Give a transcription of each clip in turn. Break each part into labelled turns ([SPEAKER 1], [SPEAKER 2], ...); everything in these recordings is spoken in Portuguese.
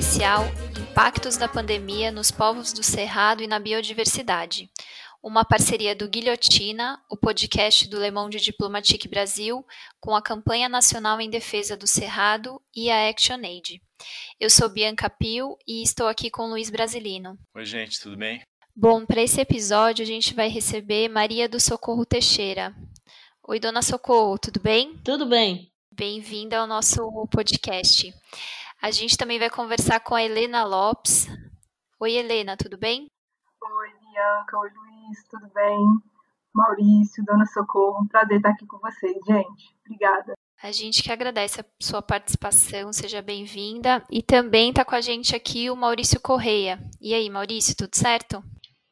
[SPEAKER 1] especial Impactos da Pandemia nos Povos do Cerrado e na Biodiversidade, uma parceria do Guilhotina, o podcast do Le Monde Diplomatique Brasil, com a Campanha Nacional em Defesa do Cerrado e a ActionAid. Eu sou Bianca Pio e estou aqui com Luiz Brasilino.
[SPEAKER 2] Oi, gente, tudo bem?
[SPEAKER 1] Bom, para esse episódio a gente vai receber Maria do Socorro Teixeira. Oi, dona Socorro, tudo bem?
[SPEAKER 3] Tudo bem.
[SPEAKER 1] Bem-vinda ao nosso podcast. A gente também vai conversar com a Helena Lopes. Oi, Helena, tudo bem?
[SPEAKER 4] Oi, Bianca. Oi, Luiz, tudo bem? Maurício, Dona Socorro, um prazer estar aqui com vocês, gente. Obrigada.
[SPEAKER 1] A gente que agradece a sua participação, seja bem-vinda. E também está com a gente aqui o Maurício Correia. E aí, Maurício, tudo certo?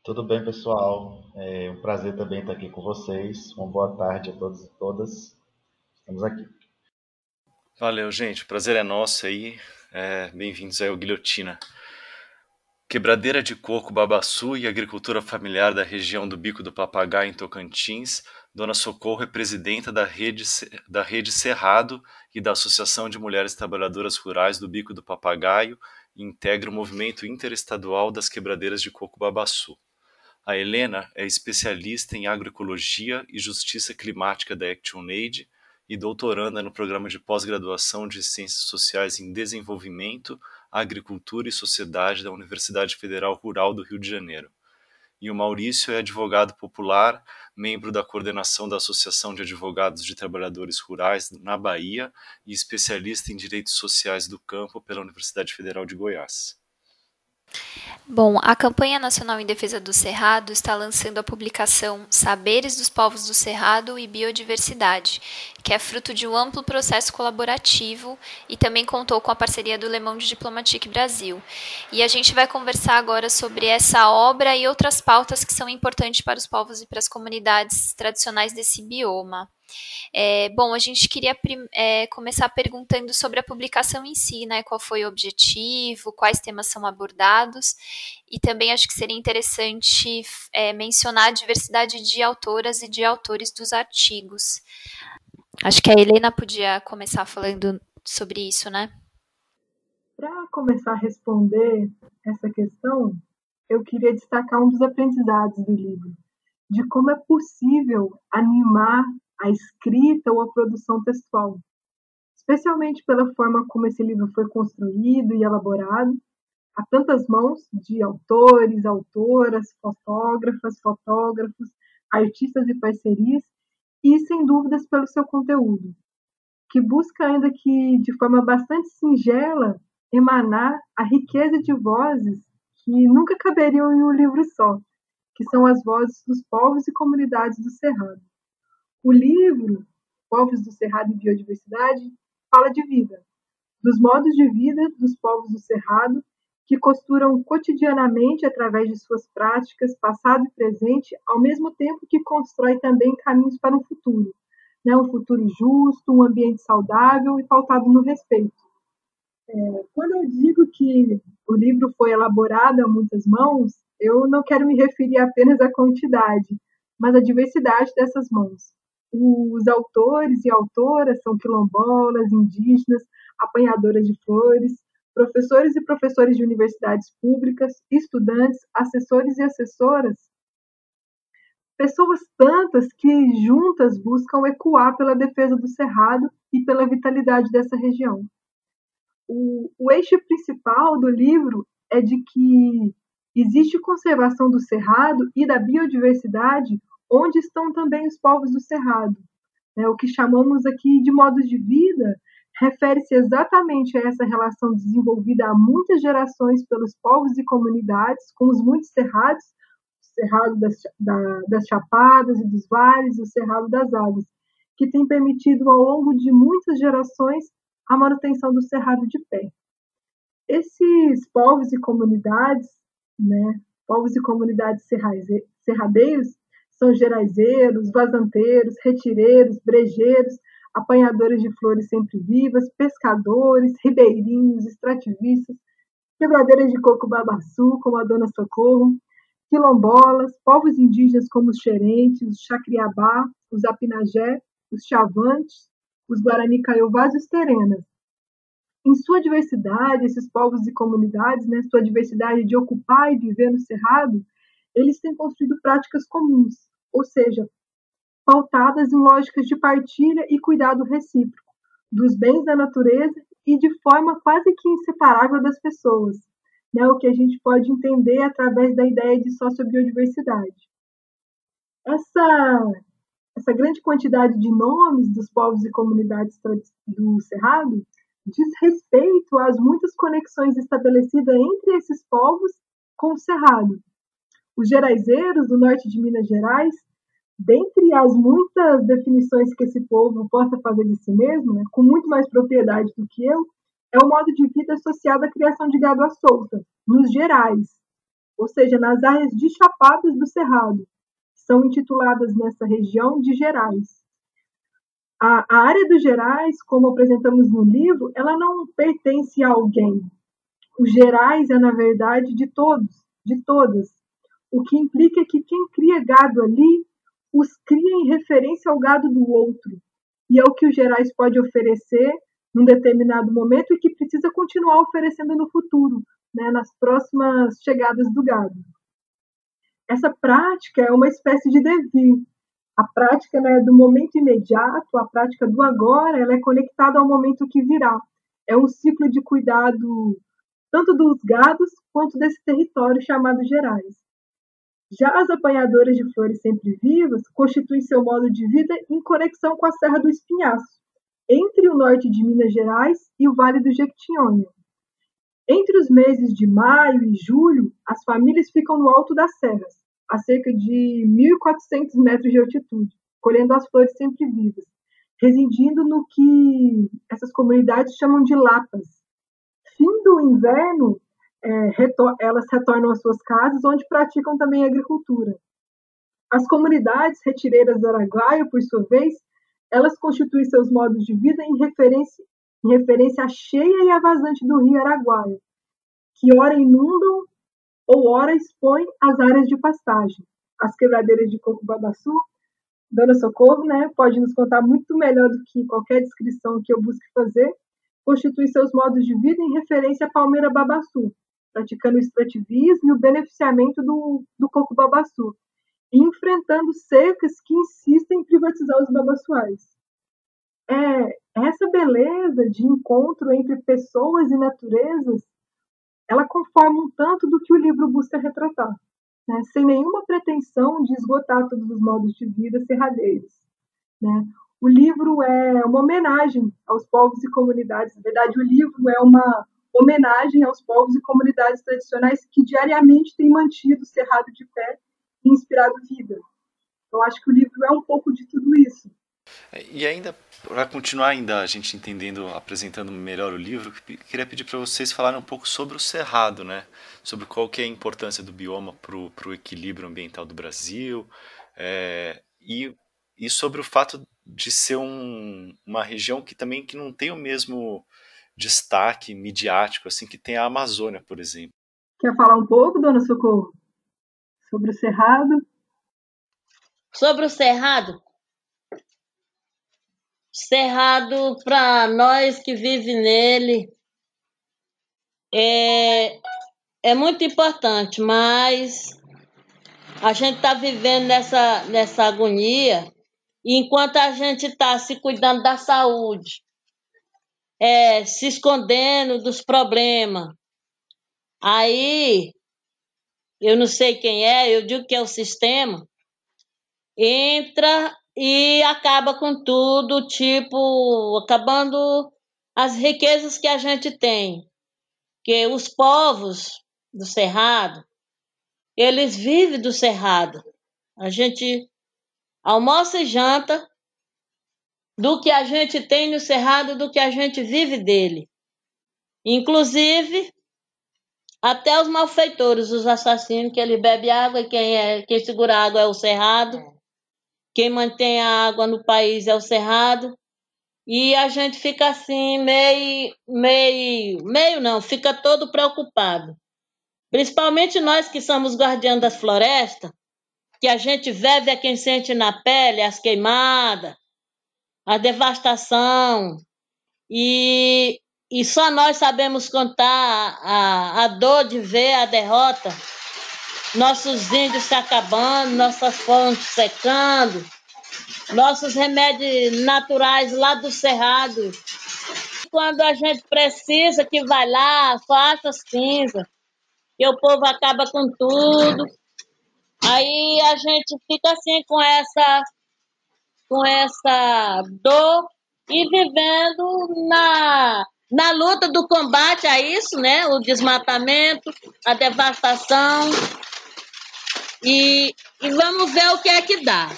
[SPEAKER 5] Tudo bem, pessoal. É um prazer também estar aqui com vocês. Uma boa tarde a todos e todas. Estamos aqui.
[SPEAKER 2] Valeu, gente. O prazer é nosso aí. É, Bem-vindos ao Guilhotina. Quebradeira de coco Babaçu e agricultura familiar da região do Bico do Papagaio em Tocantins, Dona Socorro é presidenta da rede, da rede Cerrado e da Associação de Mulheres Trabalhadoras Rurais do Bico do Papagaio e integra o movimento interestadual das quebradeiras de coco Babaçu. A Helena é especialista em agroecologia e justiça climática da ActionAid e doutoranda no programa de pós-graduação de Ciências Sociais em Desenvolvimento, Agricultura e Sociedade da Universidade Federal Rural do Rio de Janeiro. E o Maurício é advogado popular, membro da coordenação da Associação de Advogados de Trabalhadores Rurais na Bahia e especialista em direitos sociais do campo pela Universidade Federal de Goiás.
[SPEAKER 1] Bom, a Campanha Nacional em Defesa do Cerrado está lançando a publicação Saberes dos Povos do Cerrado e Biodiversidade, que é fruto de um amplo processo colaborativo e também contou com a parceria do Le Monde Diplomatique Brasil. E a gente vai conversar agora sobre essa obra e outras pautas que são importantes para os povos e para as comunidades tradicionais desse bioma. É, bom, a gente queria é, começar perguntando sobre a publicação em si, né? Qual foi o objetivo, quais temas são abordados, e também acho que seria interessante é, mencionar a diversidade de autoras e de autores dos artigos. Acho que a Helena podia começar falando sobre isso, né?
[SPEAKER 4] Para começar a responder essa questão, eu queria destacar um dos aprendizados do livro, de como é possível animar a escrita ou a produção textual, especialmente pela forma como esse livro foi construído e elaborado, a tantas mãos de autores, autoras, fotógrafas, fotógrafos, artistas e parcerias, e sem dúvidas pelo seu conteúdo, que busca ainda que de forma bastante singela emanar a riqueza de vozes que nunca caberiam em um livro só, que são as vozes dos povos e comunidades do Cerrado. O livro, Povos do Cerrado e Biodiversidade, fala de vida, dos modos de vida dos povos do Cerrado que costuram cotidianamente através de suas práticas, passado e presente, ao mesmo tempo que constrói também caminhos para um futuro, né? um futuro justo, um ambiente saudável e pautado no respeito. É, quando eu digo que o livro foi elaborado a muitas mãos, eu não quero me referir apenas à quantidade, mas à diversidade dessas mãos. Os autores e autoras são quilombolas, indígenas, apanhadoras de flores, professores e professores de universidades públicas, estudantes, assessores e assessoras, pessoas tantas que juntas buscam ecoar pela defesa do cerrado e pela vitalidade dessa região. O, o eixo principal do livro é de que existe conservação do cerrado e da biodiversidade onde estão também os povos do Cerrado. É, o que chamamos aqui de modos de vida refere-se exatamente a essa relação desenvolvida há muitas gerações pelos povos e comunidades com os muitos cerrados, o cerrado das, da, das chapadas e dos vales, o cerrado das águas, que tem permitido ao longo de muitas gerações a manutenção do cerrado de pé. Esses povos e comunidades, né, povos e comunidades serradeiros, são geraizeiros, vazanteiros, retireiros, brejeiros, apanhadores de flores sempre vivas, pescadores, ribeirinhos, extrativistas, quebradeiras de coco babaçu, como a Dona Socorro, quilombolas, povos indígenas como os xerentes, os chacriabá, os apinagé, os chavantes, os guarani caiovás e os terenas. Em sua diversidade, esses povos e comunidades, né, sua diversidade de ocupar e viver no cerrado, eles têm construído práticas comuns, ou seja, pautadas em lógicas de partilha e cuidado recíproco dos bens da natureza e de forma quase que inseparável das pessoas, né, o que a gente pode entender através da ideia de sociobiodiversidade. Essa, essa grande quantidade de nomes dos povos e comunidades do Cerrado diz respeito às muitas conexões estabelecidas entre esses povos com o Cerrado. Os geraizeiros do norte de Minas Gerais, dentre as muitas definições que esse povo possa fazer de si mesmo, né, com muito mais propriedade do que eu, é o modo de vida associado à criação de gado à solta, nos gerais, ou seja, nas áreas de chapadas do Cerrado. São intituladas nessa região de Gerais. A, a área dos Gerais, como apresentamos no livro, ela não pertence a alguém. Os Gerais é, na verdade, de todos, de todas. O que implica que quem cria gado ali os cria em referência ao gado do outro. E é o que os Gerais pode oferecer num determinado momento e que precisa continuar oferecendo no futuro, né, nas próximas chegadas do gado. Essa prática é uma espécie de devir. A prática né, do momento imediato, a prática do agora, ela é conectada ao momento que virá. É um ciclo de cuidado tanto dos gados quanto desse território chamado Gerais. Já as apanhadoras de flores sempre vivas constituem seu modo de vida em conexão com a Serra do Espinhaço, entre o norte de Minas Gerais e o Vale do Jequitinhonha. Entre os meses de maio e julho, as famílias ficam no alto das serras, a cerca de 1.400 metros de altitude, colhendo as flores sempre vivas, residindo no que essas comunidades chamam de lapas. Fim do inverno, é, retor elas retornam às suas casas, onde praticam também agricultura. As comunidades retireiras do Araguaia, por sua vez, elas constituem seus modos de vida em referência, em referência à cheia e à vazante do rio Araguaia, que ora inundam ou ora expõem as áreas de pastagem. As quebradeiras de Coco Babaçu, Dona Socorro, né, pode nos contar muito melhor do que qualquer descrição que eu busque fazer, constitui seus modos de vida em referência à palmeira babaçu, praticando o extrativismo e o beneficiamento do, do coco babaçu, e enfrentando cercas que insistem em privatizar os babaçuais. É, essa beleza de encontro entre pessoas e naturezas, ela conforma um tanto do que o livro busca retratar, né? sem nenhuma pretensão de esgotar todos os modos de vida serradeiros. Né? O livro é uma homenagem aos povos e comunidades. Na verdade, o livro é uma homenagem aos povos e comunidades tradicionais que diariamente têm mantido o cerrado de pé e inspirado vida. Eu acho que o livro é um pouco de tudo isso.
[SPEAKER 2] É, e ainda, para continuar ainda a gente entendendo, apresentando melhor o livro, queria pedir para vocês falarem um pouco sobre o cerrado, né? Sobre qual que é a importância do bioma para o equilíbrio ambiental do Brasil é, e, e sobre o fato de ser um, uma região que também que não tem o mesmo destaque midiático assim que tem a Amazônia, por exemplo.
[SPEAKER 4] Quer falar um pouco, dona Socorro? Sobre o Cerrado?
[SPEAKER 3] Sobre o Cerrado? Cerrado, para nós que vivem nele, é, é muito importante, mas a gente está vivendo nessa, nessa agonia enquanto a gente está se cuidando da saúde, é, se escondendo dos problemas. Aí eu não sei quem é, eu digo que é o sistema, entra e acaba com tudo, tipo, acabando as riquezas que a gente tem. Que os povos do Cerrado, eles vivem do Cerrado. A gente almoça e janta do que a gente tem no Cerrado, do que a gente vive dele. Inclusive, até os malfeitores, os assassinos, que ele bebe água e quem, é, quem segura a água é o cerrado. É. Quem mantém a água no país é o cerrado. E a gente fica assim, meio, meio, meio não, fica todo preocupado. Principalmente nós que somos guardiãos das florestas, que a gente vive a quem sente na pele as queimadas, a devastação. E e só nós sabemos contar a, a dor de ver a derrota, nossos índios se acabando, nossas fontes secando, nossos remédios naturais lá do Cerrado. Quando a gente precisa que vai lá, só acha cinza, e o povo acaba com tudo. Aí a gente fica assim com essa com essa dor e vivendo na, na luta do combate a isso, né? O desmatamento, a devastação. E, e vamos ver o que é que dá.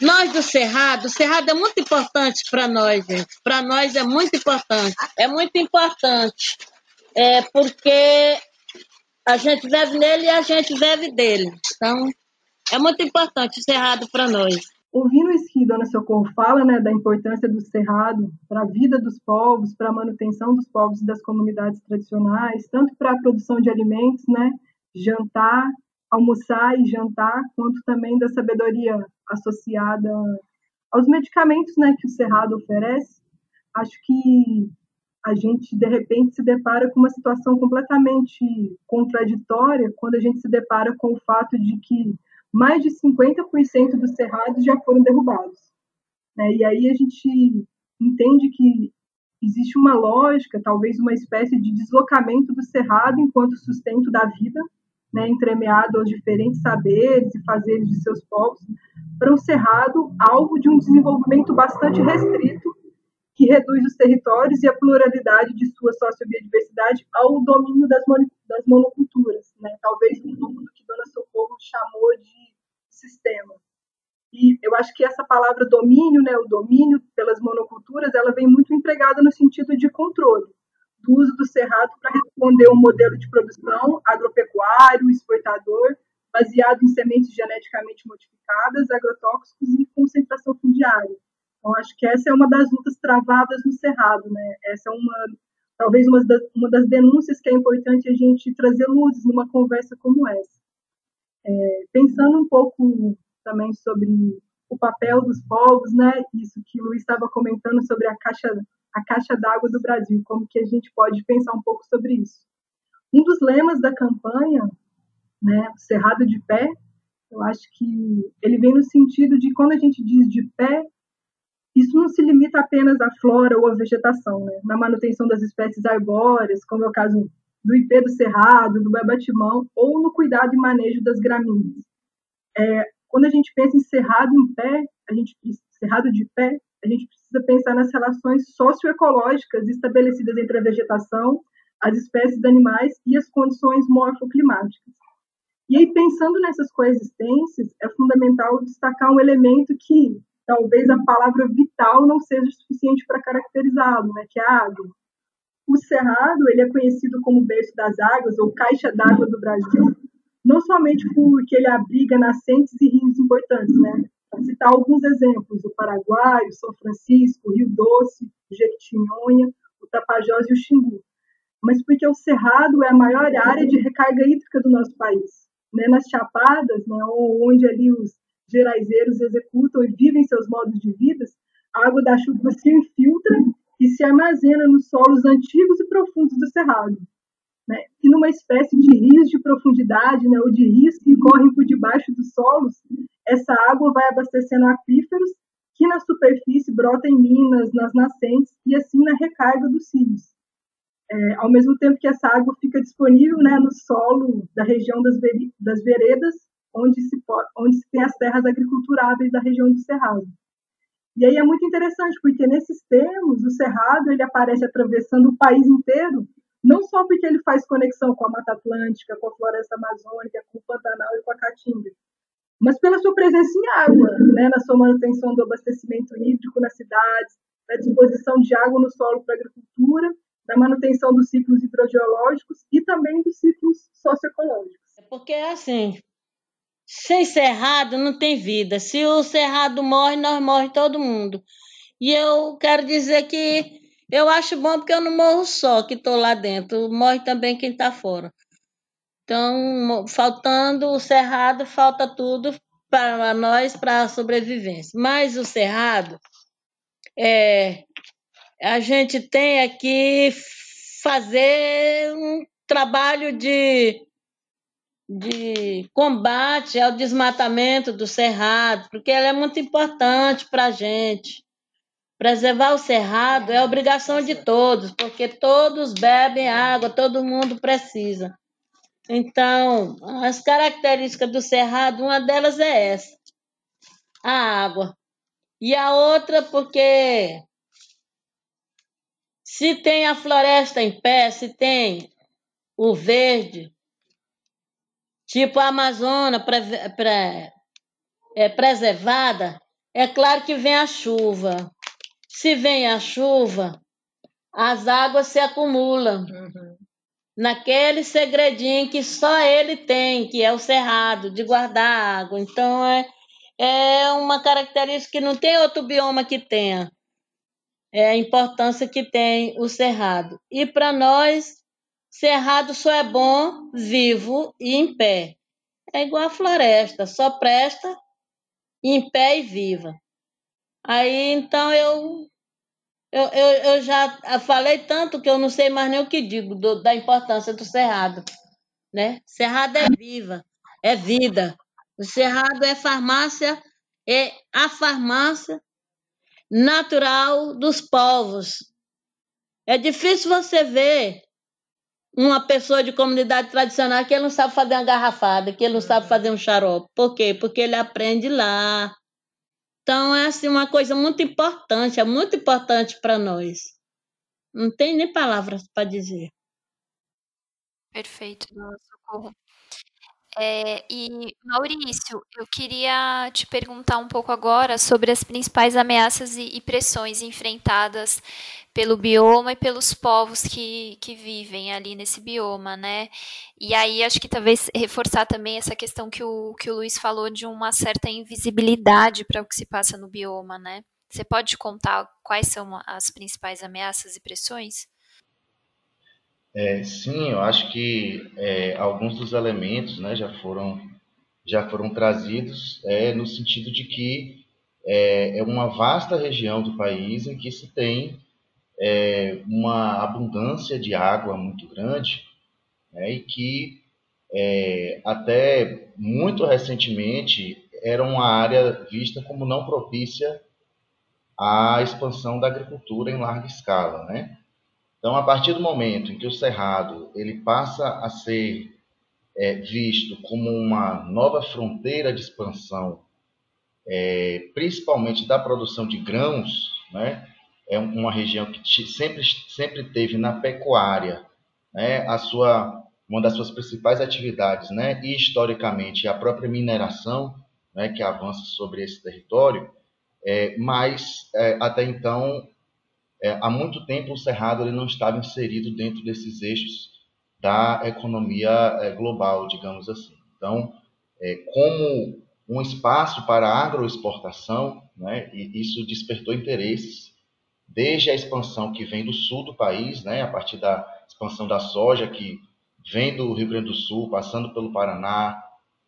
[SPEAKER 3] Nós do Cerrado, o Cerrado é muito importante para nós, gente. Para nós é muito importante. É muito importante. É porque a gente vive nele e a gente vive dele. Então, é muito importante o Cerrado para nós.
[SPEAKER 4] Ouvindo isso que Dona Socorro fala, né, da importância do cerrado para a vida dos povos, para a manutenção dos povos e das comunidades tradicionais, tanto para a produção de alimentos, né, jantar, almoçar e jantar, quanto também da sabedoria associada aos medicamentos, né, que o cerrado oferece, acho que a gente de repente se depara com uma situação completamente contraditória quando a gente se depara com o fato de que mais de 50% dos cerrados já foram derrubados. Né? E aí a gente entende que existe uma lógica, talvez uma espécie de deslocamento do cerrado enquanto sustento da vida, né, entremeado aos diferentes saberes e fazeres de seus povos, para um cerrado alvo de um desenvolvimento bastante restrito que reduz os territórios e a pluralidade de sua sociobiodiversidade ao domínio das, das monoculturas, né? talvez um número que Dona Socorro chamou de sistema. E eu acho que essa palavra domínio, né, o domínio pelas monoculturas, ela vem muito empregada no sentido de controle do uso do cerrado para responder um modelo de produção agropecuário, exportador, baseado em sementes geneticamente modificadas, agrotóxicos e concentração fundiária. Então, acho que essa é uma das lutas travadas no Cerrado, né? Essa é uma, talvez uma das, uma das denúncias que é importante a gente trazer luzes numa conversa como essa. É, pensando um pouco também sobre o papel dos povos, né? Isso que o Luiz estava comentando sobre a caixa a caixa d'água do Brasil, como que a gente pode pensar um pouco sobre isso. Um dos lemas da campanha, né, Cerrado de Pé, eu acho que ele vem no sentido de quando a gente diz de pé, isso não se limita apenas à flora ou à vegetação, né? na manutenção das espécies arbóreas, como é o caso do ipê do cerrado, do babatimão, ou no cuidado e manejo das gramíneas. É, quando a gente pensa em cerrado em pé, a gente cerrado de pé, a gente precisa pensar nas relações socioecológicas estabelecidas entre a vegetação, as espécies animais e as condições morfoclimáticas. E aí, pensando nessas coexistências, é fundamental destacar um elemento que talvez a palavra vital não seja suficiente para caracterizá-lo, né, que é a água. O Cerrado ele é conhecido como berço das águas ou caixa d'água do Brasil, não somente porque ele abriga nascentes e rios importantes, né? Para citar alguns exemplos, o Paraguai, o São Francisco, o Rio Doce, o Jequitinhonha, o Tapajós e o Xingu, mas porque o Cerrado é a maior área de recarga hídrica do nosso país. Né? Nas Chapadas, né, onde ali os geraizeiros executam e vivem seus modos de vida, a água da chuva se infiltra e se armazena nos solos antigos e profundos do cerrado. Né? E numa espécie de rios de profundidade, né, ou de rios que correm por debaixo dos solos, essa água vai abastecendo aquíferos que na superfície brotam em minas, nas nascentes e assim na recarga dos rios. É, ao mesmo tempo que essa água fica disponível né, no solo da região das, das veredas onde se, onde se tem as terras agriculturáveis da região do Cerrado. E aí é muito interessante, porque nesses termos, o Cerrado ele aparece atravessando o país inteiro, não só porque ele faz conexão com a Mata Atlântica, com a Floresta Amazônica, com o Pantanal e com a Caatinga, mas pela sua presença em água, né, na sua manutenção do abastecimento hídrico nas cidades, na disposição de água no solo para a agricultura, na manutenção dos ciclos hidrogeológicos e também dos ciclos socioecológicos.
[SPEAKER 3] É porque, assim, sem cerrado não tem vida. Se o cerrado morre, nós morre todo mundo. E eu quero dizer que eu acho bom porque eu não morro só que estou lá dentro, morre também quem está fora. Então, faltando o cerrado, falta tudo para nós, para a sobrevivência. Mas o cerrado, é, a gente tem aqui fazer um trabalho de, de combate ao desmatamento do cerrado, porque ela é muito importante para a gente. Preservar o cerrado é obrigação de todos, porque todos bebem água, todo mundo precisa. Então, as características do cerrado, uma delas é essa, a água. E a outra, porque se tem a floresta em pé, se tem o verde, tipo a Amazônia pre, pre, é, preservada, é claro que vem a chuva. Se vem a chuva, as águas se acumulam uhum. naquele segredinho que só ele tem, que é o cerrado, de guardar água. Então é, é uma característica que não tem outro bioma que tenha. É a importância que tem o cerrado. E para nós, cerrado só é bom vivo e em pé. É igual a floresta, só presta em pé e viva. Aí então eu, eu, eu, eu já falei tanto que eu não sei mais nem o que digo do, da importância do cerrado. Né? Cerrado é viva, é vida. O cerrado é farmácia, é a farmácia natural dos povos. É difícil você ver uma pessoa de comunidade tradicional que ele não sabe fazer uma garrafada, que ele não sabe fazer um xarope. Por quê? Porque ele aprende lá, então, é assim, uma coisa muito importante, é muito importante para nós. Não tem nem palavras para dizer.
[SPEAKER 1] Perfeito, não, socorro. É, e Maurício, eu queria te perguntar um pouco agora sobre as principais ameaças e, e pressões enfrentadas pelo bioma e pelos povos que, que vivem ali nesse bioma, né? E aí acho que talvez reforçar também essa questão que o, que o Luiz falou de uma certa invisibilidade para o que se passa no bioma, né? Você pode contar quais são as principais ameaças e pressões?
[SPEAKER 5] É, sim, eu acho que é, alguns dos elementos né, já, foram, já foram trazidos é, no sentido de que é, é uma vasta região do país em que se tem é, uma abundância de água muito grande né, e que é, até muito recentemente era uma área vista como não propícia à expansão da agricultura em larga escala, né? Então, a partir do momento em que o cerrado ele passa a ser é, visto como uma nova fronteira de expansão, é, principalmente da produção de grãos, né? é uma região que sempre, sempre teve na pecuária né, a sua, uma das suas principais atividades, né, e historicamente a própria mineração, né, que avança sobre esse território, é, mas é, até então, é, há muito tempo o Cerrado ele não estava inserido dentro desses eixos da economia é, global, digamos assim. Então, é, como um espaço para agroexportação, né, e isso despertou interesses desde a expansão que vem do sul do país, né, a partir da expansão da soja que vem do Rio Grande do Sul, passando pelo Paraná,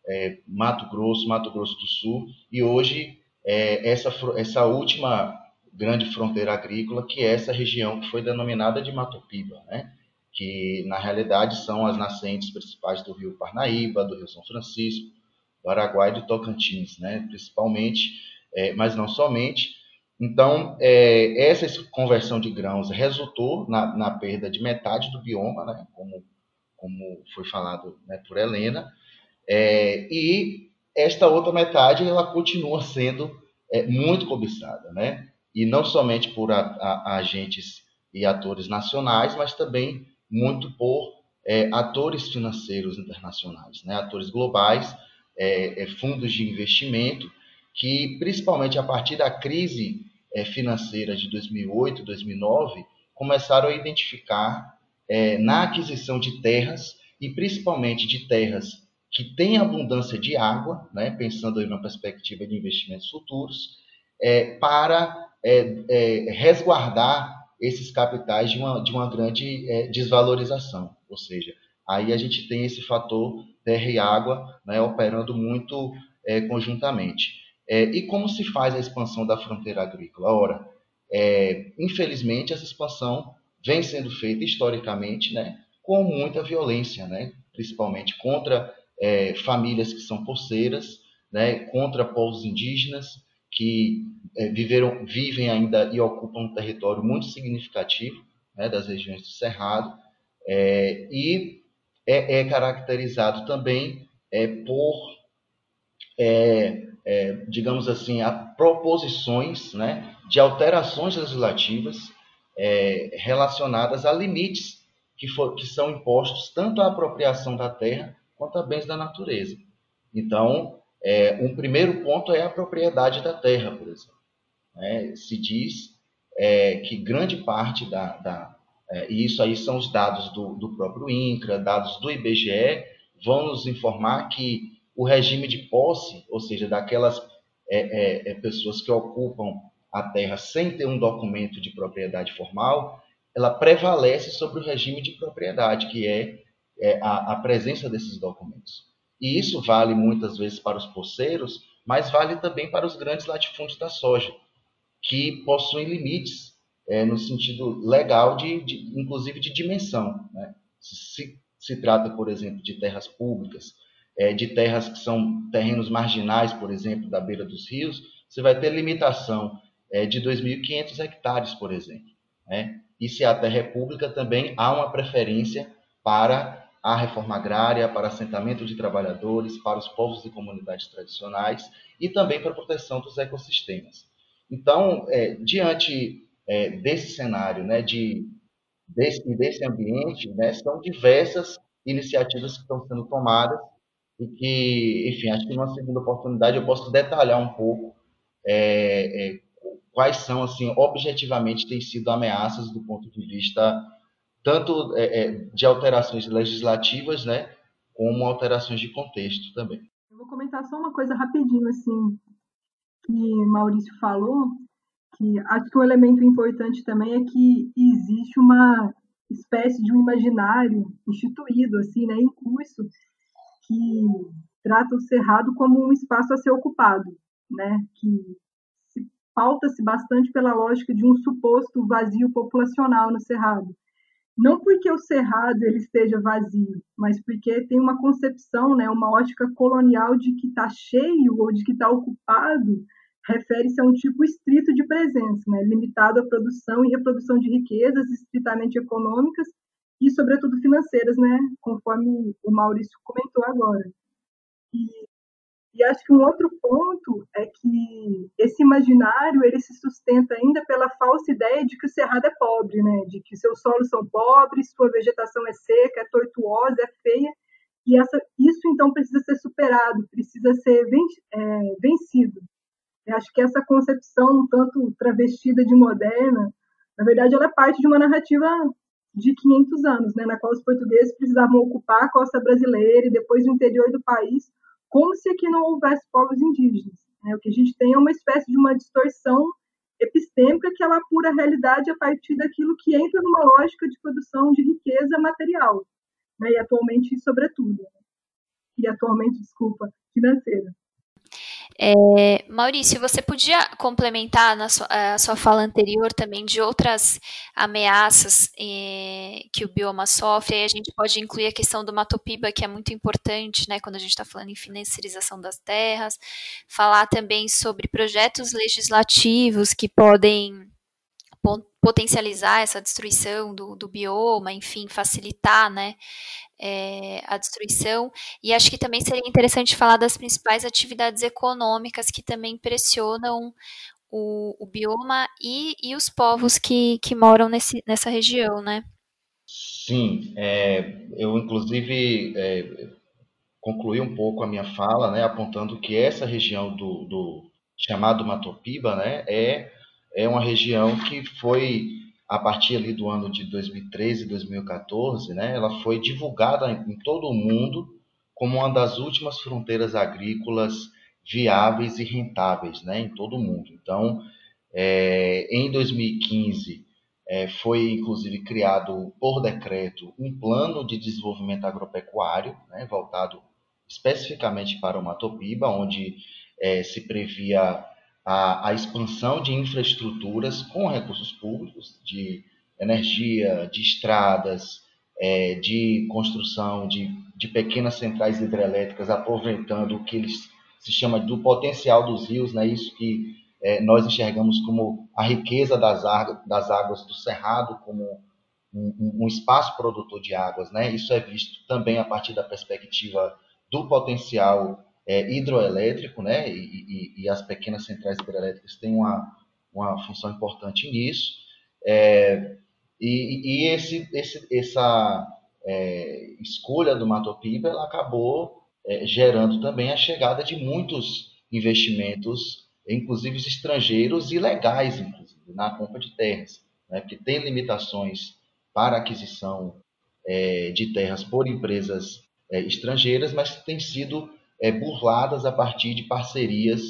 [SPEAKER 5] é, Mato Grosso, Mato Grosso do Sul, e hoje é, essa, essa última grande fronteira agrícola, que é essa região que foi denominada de Mato Piba, né? que na realidade são as nascentes principais do rio Parnaíba, do rio São Francisco, do Araguai e do Tocantins, né? principalmente, é, mas não somente, então, é, essa conversão de grãos resultou na, na, perda de metade do bioma, né, como, como foi falado né, por Helena, é, e esta outra metade ela continua sendo é, muito cobiçada, né, e não somente por a, a, agentes e atores nacionais, mas também muito por é, atores financeiros internacionais, né, atores globais, é, é, fundos de investimento que, principalmente a partir da crise é, financeira de 2008, 2009, começaram a identificar é, na aquisição de terras, e principalmente de terras que têm abundância de água, né, pensando em uma perspectiva de investimentos futuros, é, para é, é, resguardar esses capitais de uma, de uma grande é, desvalorização. Ou seja, aí a gente tem esse fator terra e água né, operando muito conjuntamente. É, e como se faz a expansão da fronteira agrícola? Ora, infelizmente, essa expansão vem sendo feita historicamente, né, com muita violência, né, principalmente contra é, famílias que são poceiras, né, contra povos indígenas que é, viveram, vivem ainda e ocupam um território muito significativo né, das regiões do Cerrado, é, e é, é, caracterizado também é, por, é, é, digamos assim, a proposições né, de alterações legislativas relacionadas a limites que, for, que são impostos tanto à apropriação da terra quanto a bens da natureza. Então, é, um primeiro ponto é a propriedade da terra, por exemplo. É, se diz é, que grande parte da, da é, e isso aí são os dados do, do próprio INCRA, dados do IBGE, vão nos informar que o regime de posse, ou seja, daquelas é, é, é, pessoas que ocupam a terra sem ter um documento de propriedade formal, ela prevalece sobre o regime de propriedade, que é, é a, a presença desses documentos. E isso vale muitas vezes para os poceiros, mas vale também para os grandes latifúndios da soja, que possuem limites é, no sentido legal, de, de inclusive de dimensão. Né? Se, se trata, por exemplo, de terras públicas, é, de terras que são terrenos marginais, por exemplo, da beira dos rios, você vai ter limitação é, de 2.500 hectares, por exemplo. Né? E se a terra é pública, também há uma preferência para a reforma agrária, para assentamento de trabalhadores, para os povos e comunidades tradicionais e também para a proteção dos ecossistemas. Então, é, diante é, desse cenário, né, de, desse, desse ambiente, né, são diversas iniciativas que estão sendo tomadas e que, enfim, acho que numa segunda oportunidade eu posso detalhar um pouco é, é, quais são, assim, objetivamente têm sido ameaças do ponto de vista tanto é, é, de alterações legislativas, né, como alterações de contexto também.
[SPEAKER 4] Eu vou comentar só uma coisa rapidinho, assim, que Maurício falou, que acho que um elemento importante também é que existe uma espécie de um imaginário instituído, assim, né, em curso, que trata o cerrado como um espaço a ser ocupado, né, que pauta-se bastante pela lógica de um suposto vazio populacional no cerrado não porque o cerrado ele esteja vazio, mas porque tem uma concepção, né, uma ótica colonial de que está cheio ou de que está ocupado, refere-se a um tipo estrito de presença, né, limitado à produção e reprodução de riquezas estritamente econômicas e, sobretudo, financeiras, né, conforme o Maurício comentou agora. E e acho que um outro ponto é que esse imaginário ele se sustenta ainda pela falsa ideia de que o cerrado é pobre, né? De que seus solos são pobres, sua vegetação é seca, é tortuosa, é feia. E essa, isso então precisa ser superado, precisa ser ven, é, vencido. Eu acho que essa concepção um tanto travestida de moderna, na verdade, ela é parte de uma narrativa de 500 anos, né? Na qual os portugueses precisavam ocupar a costa brasileira e depois o interior do país como se aqui não houvesse povos indígenas. Né? O que a gente tem é uma espécie de uma distorção epistêmica que ela apura a realidade a partir daquilo que entra numa lógica de produção de riqueza material, né? e atualmente, sobretudo. E atualmente, desculpa, financeira.
[SPEAKER 1] É, Maurício, você podia complementar na sua, a sua fala anterior também de outras ameaças é, que o bioma sofre? Aí a gente pode incluir a questão do matopiba, que é muito importante, né, quando a gente está falando em financiarização das terras. Falar também sobre projetos legislativos que podem potencializar essa destruição do, do bioma, enfim, facilitar, né, é, a destruição. E acho que também seria interessante falar das principais atividades econômicas que também pressionam o, o bioma e, e os povos que, que moram nesse, nessa região, né?
[SPEAKER 5] Sim, é, eu inclusive é, concluí um pouco a minha fala, né, apontando que essa região do, do chamado Matopiba, né, é, é uma região que foi a partir ali do ano de 2013, 2014, né, ela foi divulgada em todo o mundo como uma das últimas fronteiras agrícolas viáveis e rentáveis, né, em todo o mundo. Então, é, em 2015 é, foi inclusive criado por decreto um plano de desenvolvimento agropecuário, né, voltado especificamente para o Matopiba, onde é, se previa a, a expansão de infraestruturas com recursos públicos, de energia, de estradas, é, de construção de, de pequenas centrais hidrelétricas, aproveitando o que eles se chama do potencial dos rios, né? isso que é, nós enxergamos como a riqueza das, das águas do Cerrado, como um, um, espaço produtor de águas. Né? Isso é visto também a partir da perspectiva do potencial é, hidroelétrico, né? E, e, e, as pequenas centrais hidrelétricas têm uma, uma função importante nisso. É, e, e esse, esse, essa é, escolha do Matopiba ela acabou é, gerando também a chegada de muitos investimentos, inclusive estrangeiros e legais, inclusive, na compra de terras, né? porque tem limitações para aquisição é, de terras por empresas é, estrangeiras, mas têm sido é, burladas a partir de parcerias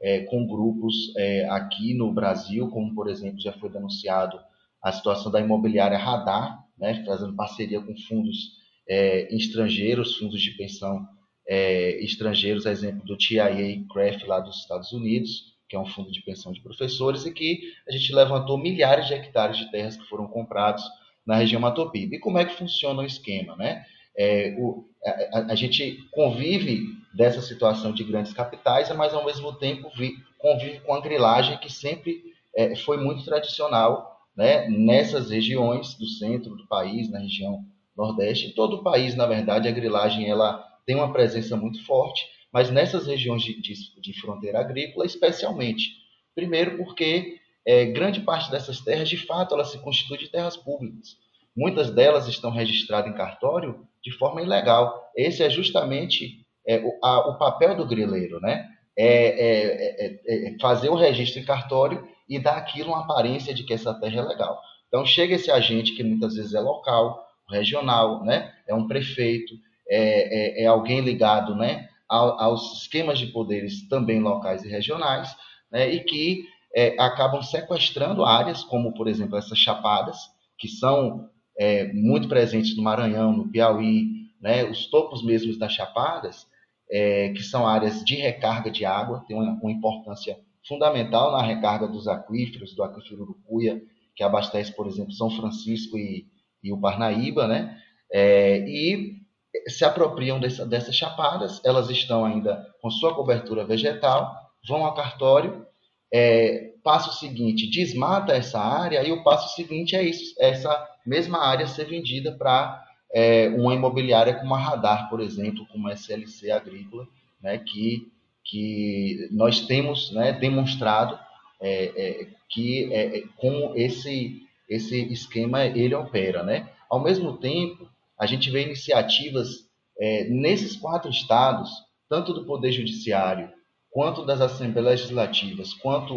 [SPEAKER 5] é, com grupos é, aqui no Brasil, como por exemplo já foi denunciado a situação da imobiliária Radar, né, fazendo parceria com fundos é, estrangeiros, fundos de pensão é, estrangeiros, exemplo do TIA Craft lá dos Estados Unidos, que é um fundo de pensão de professores, e que a gente levantou milhares de hectares de terras que foram comprados na região Matopiba. E como é que funciona o esquema? Né? É, o, a, a, gente convive dessa situação de grandes capitais, mas ao mesmo tempo vi, convive com a grilagem que sempre é, foi muito tradicional né, nessas regiões do centro do país, na região nordeste. Em todo o país, na verdade, a grilagem ela tem uma presença muito forte, mas nessas regiões de, de, de fronteira agrícola, especialmente. Primeiro porque é, grande parte dessas terras, de fato, ela se constitui de terras públicas. Muitas delas estão registradas em cartório de forma ilegal. Esse é justamente é, o, a, o, papel do grileiro, né? É, é, é, é, fazer o registro em cartório e dar aquilo uma aparência de que essa terra é legal. Então chega esse agente que muitas vezes é local, regional, né? É um prefeito, é, é, é alguém ligado, né? aos esquemas de poderes também locais e regionais, né? E que é, acabam sequestrando áreas, como por exemplo essas chapadas, que são é, muito presentes no Maranhão, no Piauí, né? Os topos mesmos das chapadas, é, que são áreas de recarga de água, tem uma, uma importância fundamental na recarga dos aquíferos, do aquífero Urucuia, que abastece, por exemplo, São Francisco e, e o Parnaíba, né? É, e se apropriam dessa, dessas chapadas, elas estão ainda com sua cobertura vegetal, vão a cartório, é, passo seguinte, desmata essa área, e o passo seguinte é isso, essa mesma área ser vendida para é, uma imobiliária como a Radar, por exemplo, como a SLC Agrícola, né, que que nós temos né, demonstrado é, é, que é, é, como esse, esse esquema ele opera. Né? Ao mesmo tempo, a gente vê iniciativas é, nesses quatro estados, tanto do Poder Judiciário, quanto das Assembleias Legislativas, quanto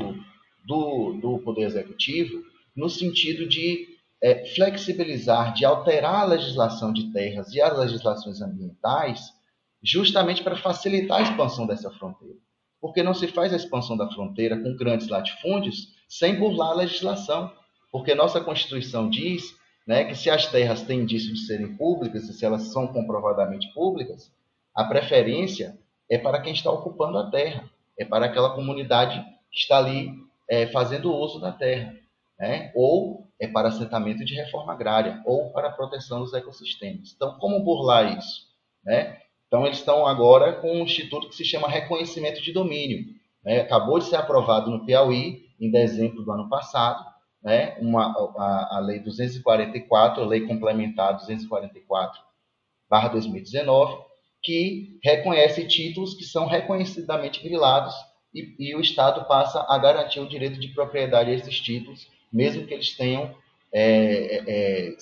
[SPEAKER 5] do, do Poder Executivo, no sentido de é, flexibilizar, de alterar a legislação de terras e as legislações ambientais justamente para facilitar a expansão dessa fronteira. Porque não se faz a expansão da fronteira com grandes latifúndios sem burlar a legislação. Porque nossa Constituição diz né, que se as terras têm indício de serem públicas e se elas são comprovadamente públicas, a preferência é para quem está ocupando a terra, é para aquela comunidade que está ali é, fazendo uso da terra, né? ou é para assentamento de reforma agrária, ou para proteção dos ecossistemas. Então, como burlar isso? Né? Então, eles estão agora com um instituto que se chama Reconhecimento de Domínio. Né? Acabou de ser aprovado no Piauí, em dezembro do ano passado, né? Uma, a, a Lei 244, a Lei Complementar 244-2019, que reconhece títulos que são reconhecidamente grilados e, e, o Estado passa a garantir o direito de propriedade a esses títulos, mesmo que eles tenham é, é, é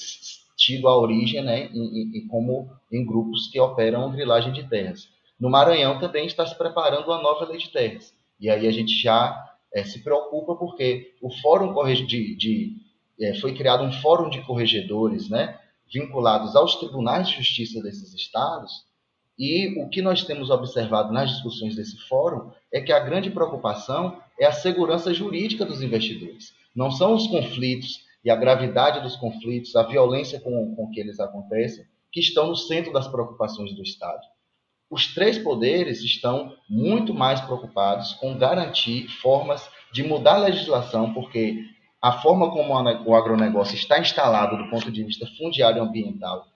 [SPEAKER 5] tido a origem né, em, em, como em grupos que operam grilagem de terras. No Maranhão também está se preparando uma nova lei de terras. E aí a gente já é, se preocupa porque o fórum de, de é, foi criado um fórum de corregedores, né, vinculados aos tribunais de justiça desses estados. E o que nós temos observado nas discussões desse fórum é que a grande preocupação é a segurança jurídica dos investidores. Não são os conflitos e a gravidade dos conflitos, a violência com, com que eles acontecem, que estão no centro das preocupações do Estado. Os três poderes estão muito mais preocupados com garantir formas de mudar a legislação, porque a forma como o agronegócio está instalado do ponto de vista fundiário e ambiental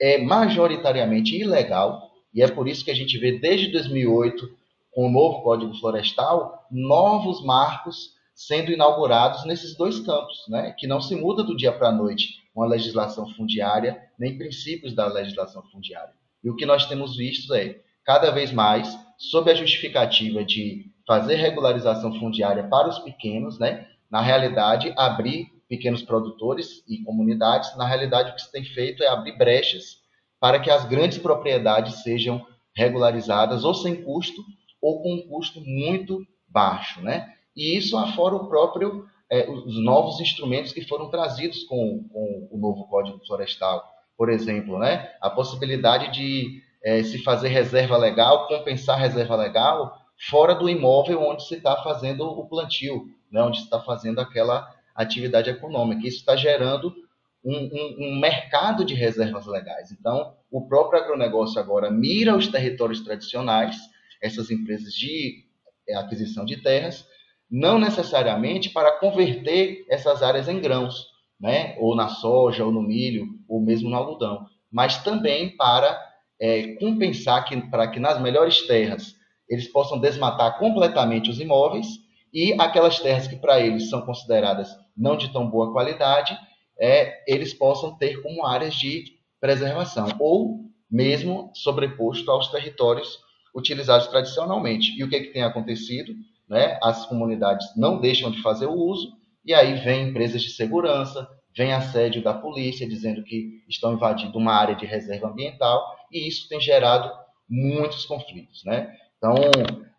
[SPEAKER 5] é majoritariamente ilegal, e é por isso que a gente vê desde 2008, com o novo Código Florestal, novos marcos sendo inaugurados nesses dois campos, né? que não se muda do dia para a noite uma legislação fundiária, nem princípios da legislação fundiária. E o que nós temos visto é, cada vez mais, sob a justificativa de fazer regularização fundiária para os pequenos, né? na realidade, abrir pequenos produtores e comunidades, na realidade, o que se tem feito é abrir brechas para que as grandes propriedades sejam regularizadas ou sem custo ou com um custo muito baixo, né? E isso afora o próprio é, os novos instrumentos que foram trazidos com, com, o novo Código Florestal, por exemplo, né? A possibilidade de é, se fazer reserva legal, compensar reserva legal fora do imóvel onde se está fazendo o plantio, né? Onde se está fazendo aquela atividade econômica. Isso está gerando um, um, um, mercado de reservas legais. Então, o próprio agronegócio agora mira os territórios tradicionais, essas empresas de é, aquisição de terras, não necessariamente para converter essas áreas em grãos, né? ou na soja, ou no milho, ou mesmo no algodão, mas também para é, compensar que, para que nas melhores terras eles possam desmatar completamente os imóveis e aquelas terras que para eles são consideradas não de tão boa qualidade, é, eles possam ter como áreas de preservação, ou mesmo sobreposto aos territórios utilizados tradicionalmente. E o que, é que tem acontecido? Né? As comunidades não deixam de fazer o uso, e aí vem empresas de segurança, vem assédio da polícia dizendo que estão invadindo uma área de reserva ambiental, e isso tem gerado muitos conflitos. Né? Então,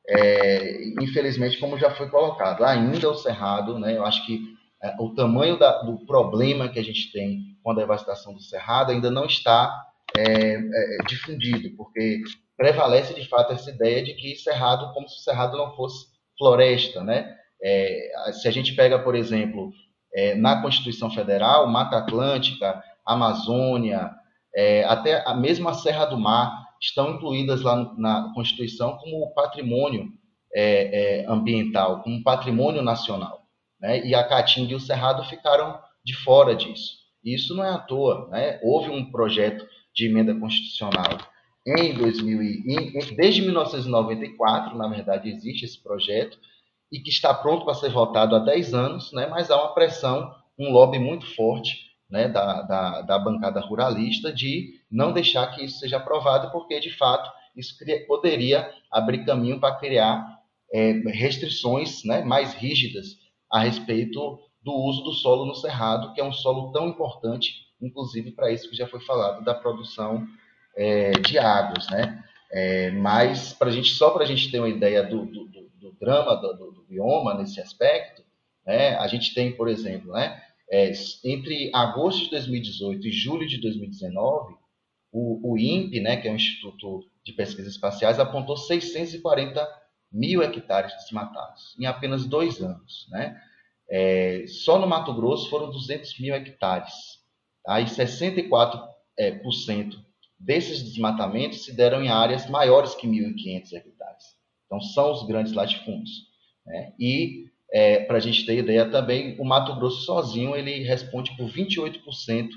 [SPEAKER 5] é, infelizmente, como já foi colocado, ainda o Cerrado, né, eu acho que é, o tamanho da, do problema que a gente tem com a devastação do Cerrado ainda não está é, é, difundido, porque prevalece de fato essa ideia de que Cerrado, como se o Cerrado não fosse floresta, né? É, se a gente pega, por exemplo, é, na Constituição Federal, Mata Atlântica, Amazônia, é, até a mesma Serra do Mar estão incluídas lá na Constituição como patrimônio é, é, ambiental, como patrimônio nacional. Né? E a Caatinga e o Cerrado ficaram de fora disso. Isso não é à toa. Né? Houve um projeto de emenda constitucional em 2000 e, desde 1994, na verdade, existe esse projeto e que está pronto para ser votado há 10 anos, né? mas há uma pressão, um lobby muito forte né, da, da, da, bancada ruralista de não deixar que isso seja aprovado, porque, de fato, isso poderia abrir caminho para criar é, restrições né, mais rígidas a respeito do uso do solo no Cerrado, que é um solo tão importante, inclusive para isso que já foi falado, da produção é, águas. Né? É, mas, pra gente, só para a gente ter uma ideia do, do, do, do drama do, do, bioma nesse aspecto, né, a gente tem, por exemplo, né, é, entre agosto de 2018 e julho de 2019, o, o INPE, né, que é o Instituto de Pesquisas Espaciais, apontou 640 mil hectares desmatados em apenas dois anos. Né? É, só no Mato Grosso foram 200 mil hectares. Tá? E 64% é, por cento desses desmatamentos se deram em áreas maiores que 1.500 hectares. Então, são os grandes latifúndios. Né? E é, Para a gente ter ideia também, o Mato Grosso sozinho ele responde por 28%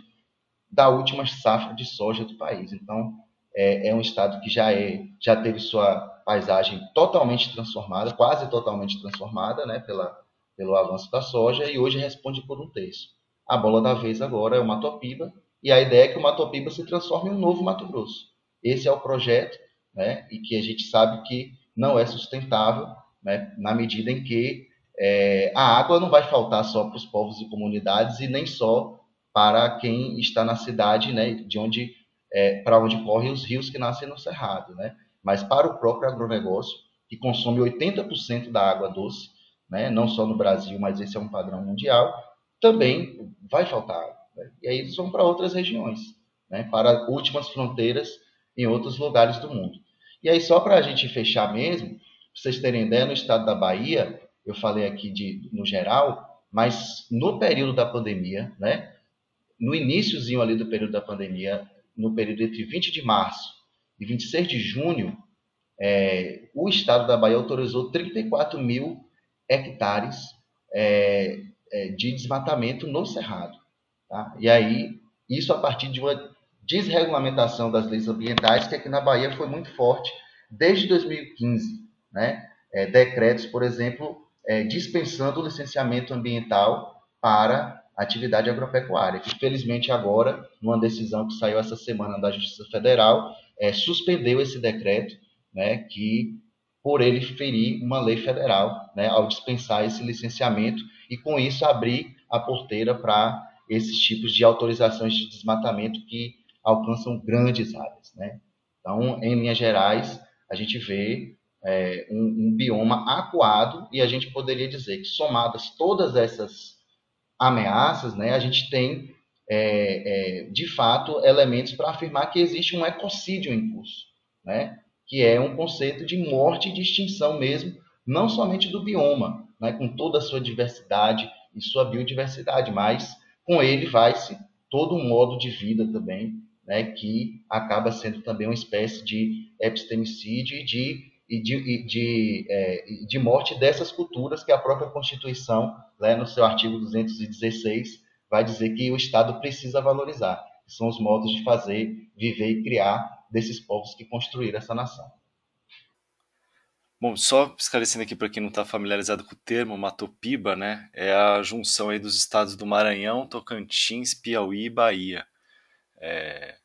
[SPEAKER 5] da última safra de soja do país. Então, é, é, um estado que já, é, já teve sua paisagem totalmente transformada, quase totalmente transformada, né, pela, pelo avanço da soja, e hoje responde por um terço. A bola da vez agora é o Matopiba, e a ideia é que o Matopiba se transforme em um novo Mato Grosso. Esse é o projeto, né, e que a gente sabe que não é sustentável, né, na medida em que é, a água não vai faltar só para os povos e comunidades e nem só para quem está na cidade, né, de onde é, para onde correm os rios que nascem no cerrado, né, mas para o próprio agronegócio que consome 80% da água doce, né, não só no Brasil, mas esse é um padrão mundial, também vai faltar água. E aí eles vão para outras regiões, né, para últimas fronteiras em outros lugares do mundo. E aí só para a gente fechar mesmo, para vocês terem ideia, no estado da Bahia eu falei aqui de, no geral, mas no período da pandemia, né, no iníciozinho ali do período da pandemia, no período entre 20 de março e 26 de junho, é, o estado da Bahia autorizou 34 mil hectares é, é, de desmatamento no Cerrado. Tá? E aí, isso a partir de uma desregulamentação das leis ambientais, que aqui na Bahia foi muito forte desde 2015. Né? É, decretos, por exemplo, é, dispensando o licenciamento ambiental para atividade agropecuária. Infelizmente, agora, numa decisão que saiu essa semana da Justiça Federal, é, suspendeu esse decreto, né, que por ele ferir uma lei federal, né, ao dispensar esse licenciamento e com isso abrir a porteira para esses tipos de autorizações de desmatamento que alcançam grandes áreas, né? Então, em linhas gerais, a gente vê é, um, um, bioma acuado e a gente poderia dizer que somadas todas essas ameaças, né, a gente tem é, é, de fato elementos para afirmar que existe um ecocídio em curso, né, que é um conceito de morte e de extinção mesmo, não somente do bioma, né, com toda a sua diversidade e sua biodiversidade, mas com ele vai-se todo um modo de vida também, né, que acaba sendo também uma espécie de epistemicídio e de e de, e de, é, de morte dessas culturas que a própria Constituição, né, no seu artigo 216, vai dizer que o Estado precisa valorizar, são os modos de fazer, viver e criar desses povos que construíram essa nação.
[SPEAKER 2] Bom, só esclarecendo aqui para quem não está familiarizado com o termo, Matopiba, né, é a junção aí dos estados do Maranhão, Tocantins, Piauí e Bahia. É...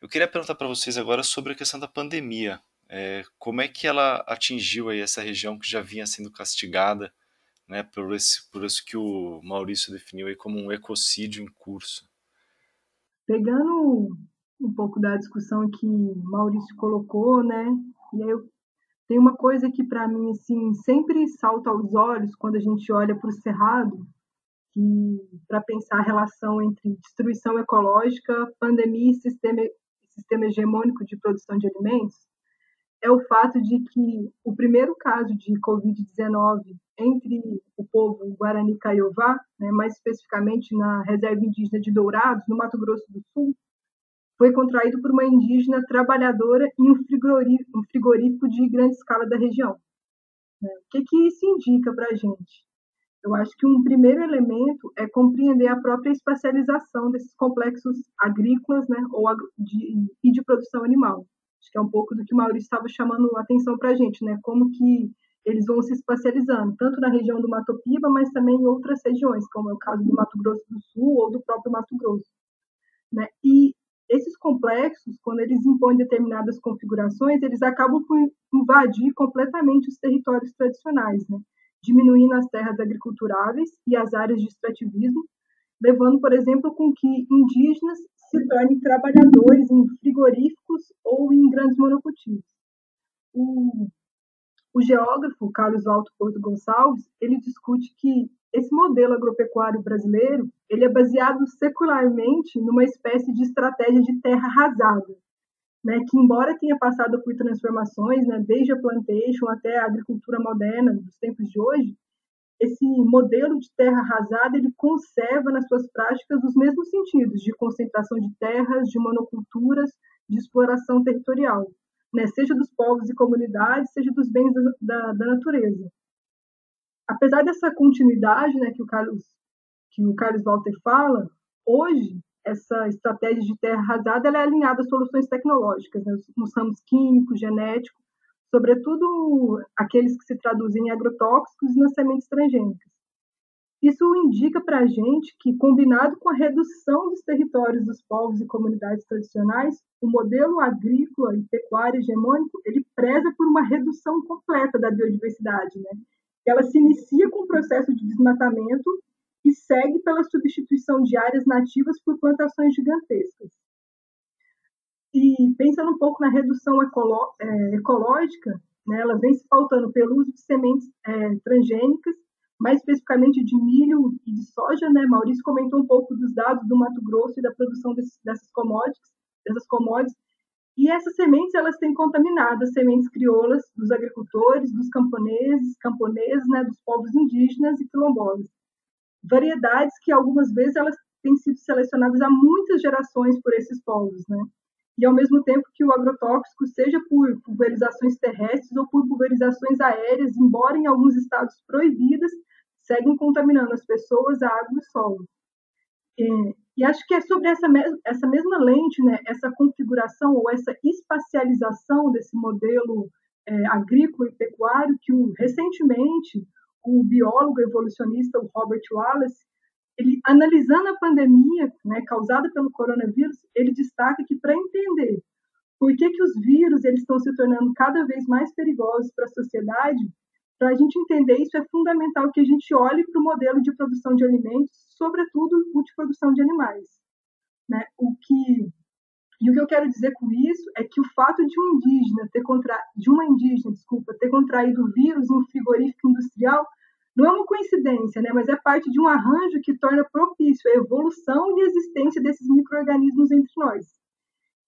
[SPEAKER 2] Eu queria perguntar para vocês agora sobre a questão da pandemia. É, como é que ela atingiu aí essa região que já vinha sendo castigada, né, por, esse, por isso que o Maurício definiu aí como um ecocídio em curso?
[SPEAKER 4] Pegando um pouco da discussão que Maurício colocou, né, e aí eu tem uma coisa que para mim assim sempre salta aos olhos quando a gente olha para o cerrado, que para pensar a relação entre destruição ecológica, pandemia e sistema, sistema hegemônico de produção de alimentos, é o fato de que o primeiro caso de Covid-19 entre o povo Guarani Caiová, né, mais especificamente na reserva indígena de Dourados, no Mato Grosso do Sul, foi contraído por uma indígena trabalhadora em um frigorífico, um frigorífico de grande escala da região. Né. O que, que isso indica para a gente? Eu acho que um primeiro elemento é compreender a própria espacialização desses complexos agrícolas né, ou de, e de produção animal. Acho que é um pouco do que o Maurício estava chamando a atenção para a gente, né? Como que eles vão se espacializando, tanto na região do Mato Piba, mas também em outras regiões, como é o caso do Mato Grosso do Sul ou do próprio Mato Grosso. Né? E esses complexos, quando eles impõem determinadas configurações, eles acabam por invadir completamente os territórios tradicionais, né? diminuindo as terras agriculturáveis e as áreas de extrativismo, levando, por exemplo, com que indígenas se tornem trabalhadores em frigoríficos ou em grandes monocultivos. O, o geógrafo Carlos Alto Porto Gonçalves ele discute que esse modelo agropecuário brasileiro ele é baseado secularmente numa espécie de estratégia de terra arrasada, né, que embora tenha passado por transformações, né, desde a plantation até a agricultura moderna dos tempos de hoje, esse modelo de terra arrasada ele conserva nas suas práticas os mesmos sentidos de concentração de terras, de monoculturas, de exploração territorial, né? seja dos povos e comunidades, seja dos bens da, da, da natureza. Apesar dessa continuidade né, que, o Carlos, que o Carlos Walter fala, hoje essa estratégia de terra arrasada é alinhada a soluções tecnológicas, né, nos ramos químico, genético, sobretudo aqueles que se traduzem em agrotóxicos e nas sementes transgênicas. Isso indica para a gente que, combinado com a redução dos territórios dos povos e comunidades tradicionais, o modelo agrícola e pecuário hegemônico ele preza por uma redução completa da biodiversidade, né? Ela se inicia com o processo de desmatamento e segue pela substituição de áreas nativas por plantações gigantescas. E pensando um pouco na redução é, ecológica, né, ela vem se pautando pelo uso de sementes é, transgênicas, mais especificamente de milho e de soja. Né? Maurício comentou um pouco dos dados do Mato Grosso e da produção dessas commodities, dessas commodities. E essas sementes elas têm contaminado as sementes crioulas dos agricultores, dos camponeses, camponeses, né, dos povos indígenas e quilombolas. Variedades que algumas vezes elas têm sido selecionadas há muitas gerações por esses povos, né? e ao mesmo tempo que o agrotóxico, seja por pulverizações terrestres ou por pulverizações aéreas, embora em alguns estados proibidas, seguem contaminando as pessoas, a água e o solo. É, e acho que é sobre essa, essa mesma lente, né, essa configuração ou essa espacialização desse modelo é, agrícola e pecuário que recentemente o biólogo evolucionista o Robert Wallace, ele analisando a pandemia né, causada pelo coronavírus, ele destaca que para entender por que, que os vírus eles estão se tornando cada vez mais perigosos para a sociedade, para a gente entender isso é fundamental que a gente olhe para o modelo de produção de alimentos, sobretudo o de produção de animais. Né? O que e o que eu quero dizer com isso é que o fato de um indígena ter contra... de uma indígena, desculpa, ter contraído o vírus em um frigorífico industrial não é uma coincidência, né? Mas é parte de um arranjo que torna propício a evolução e a existência desses microorganismos entre nós.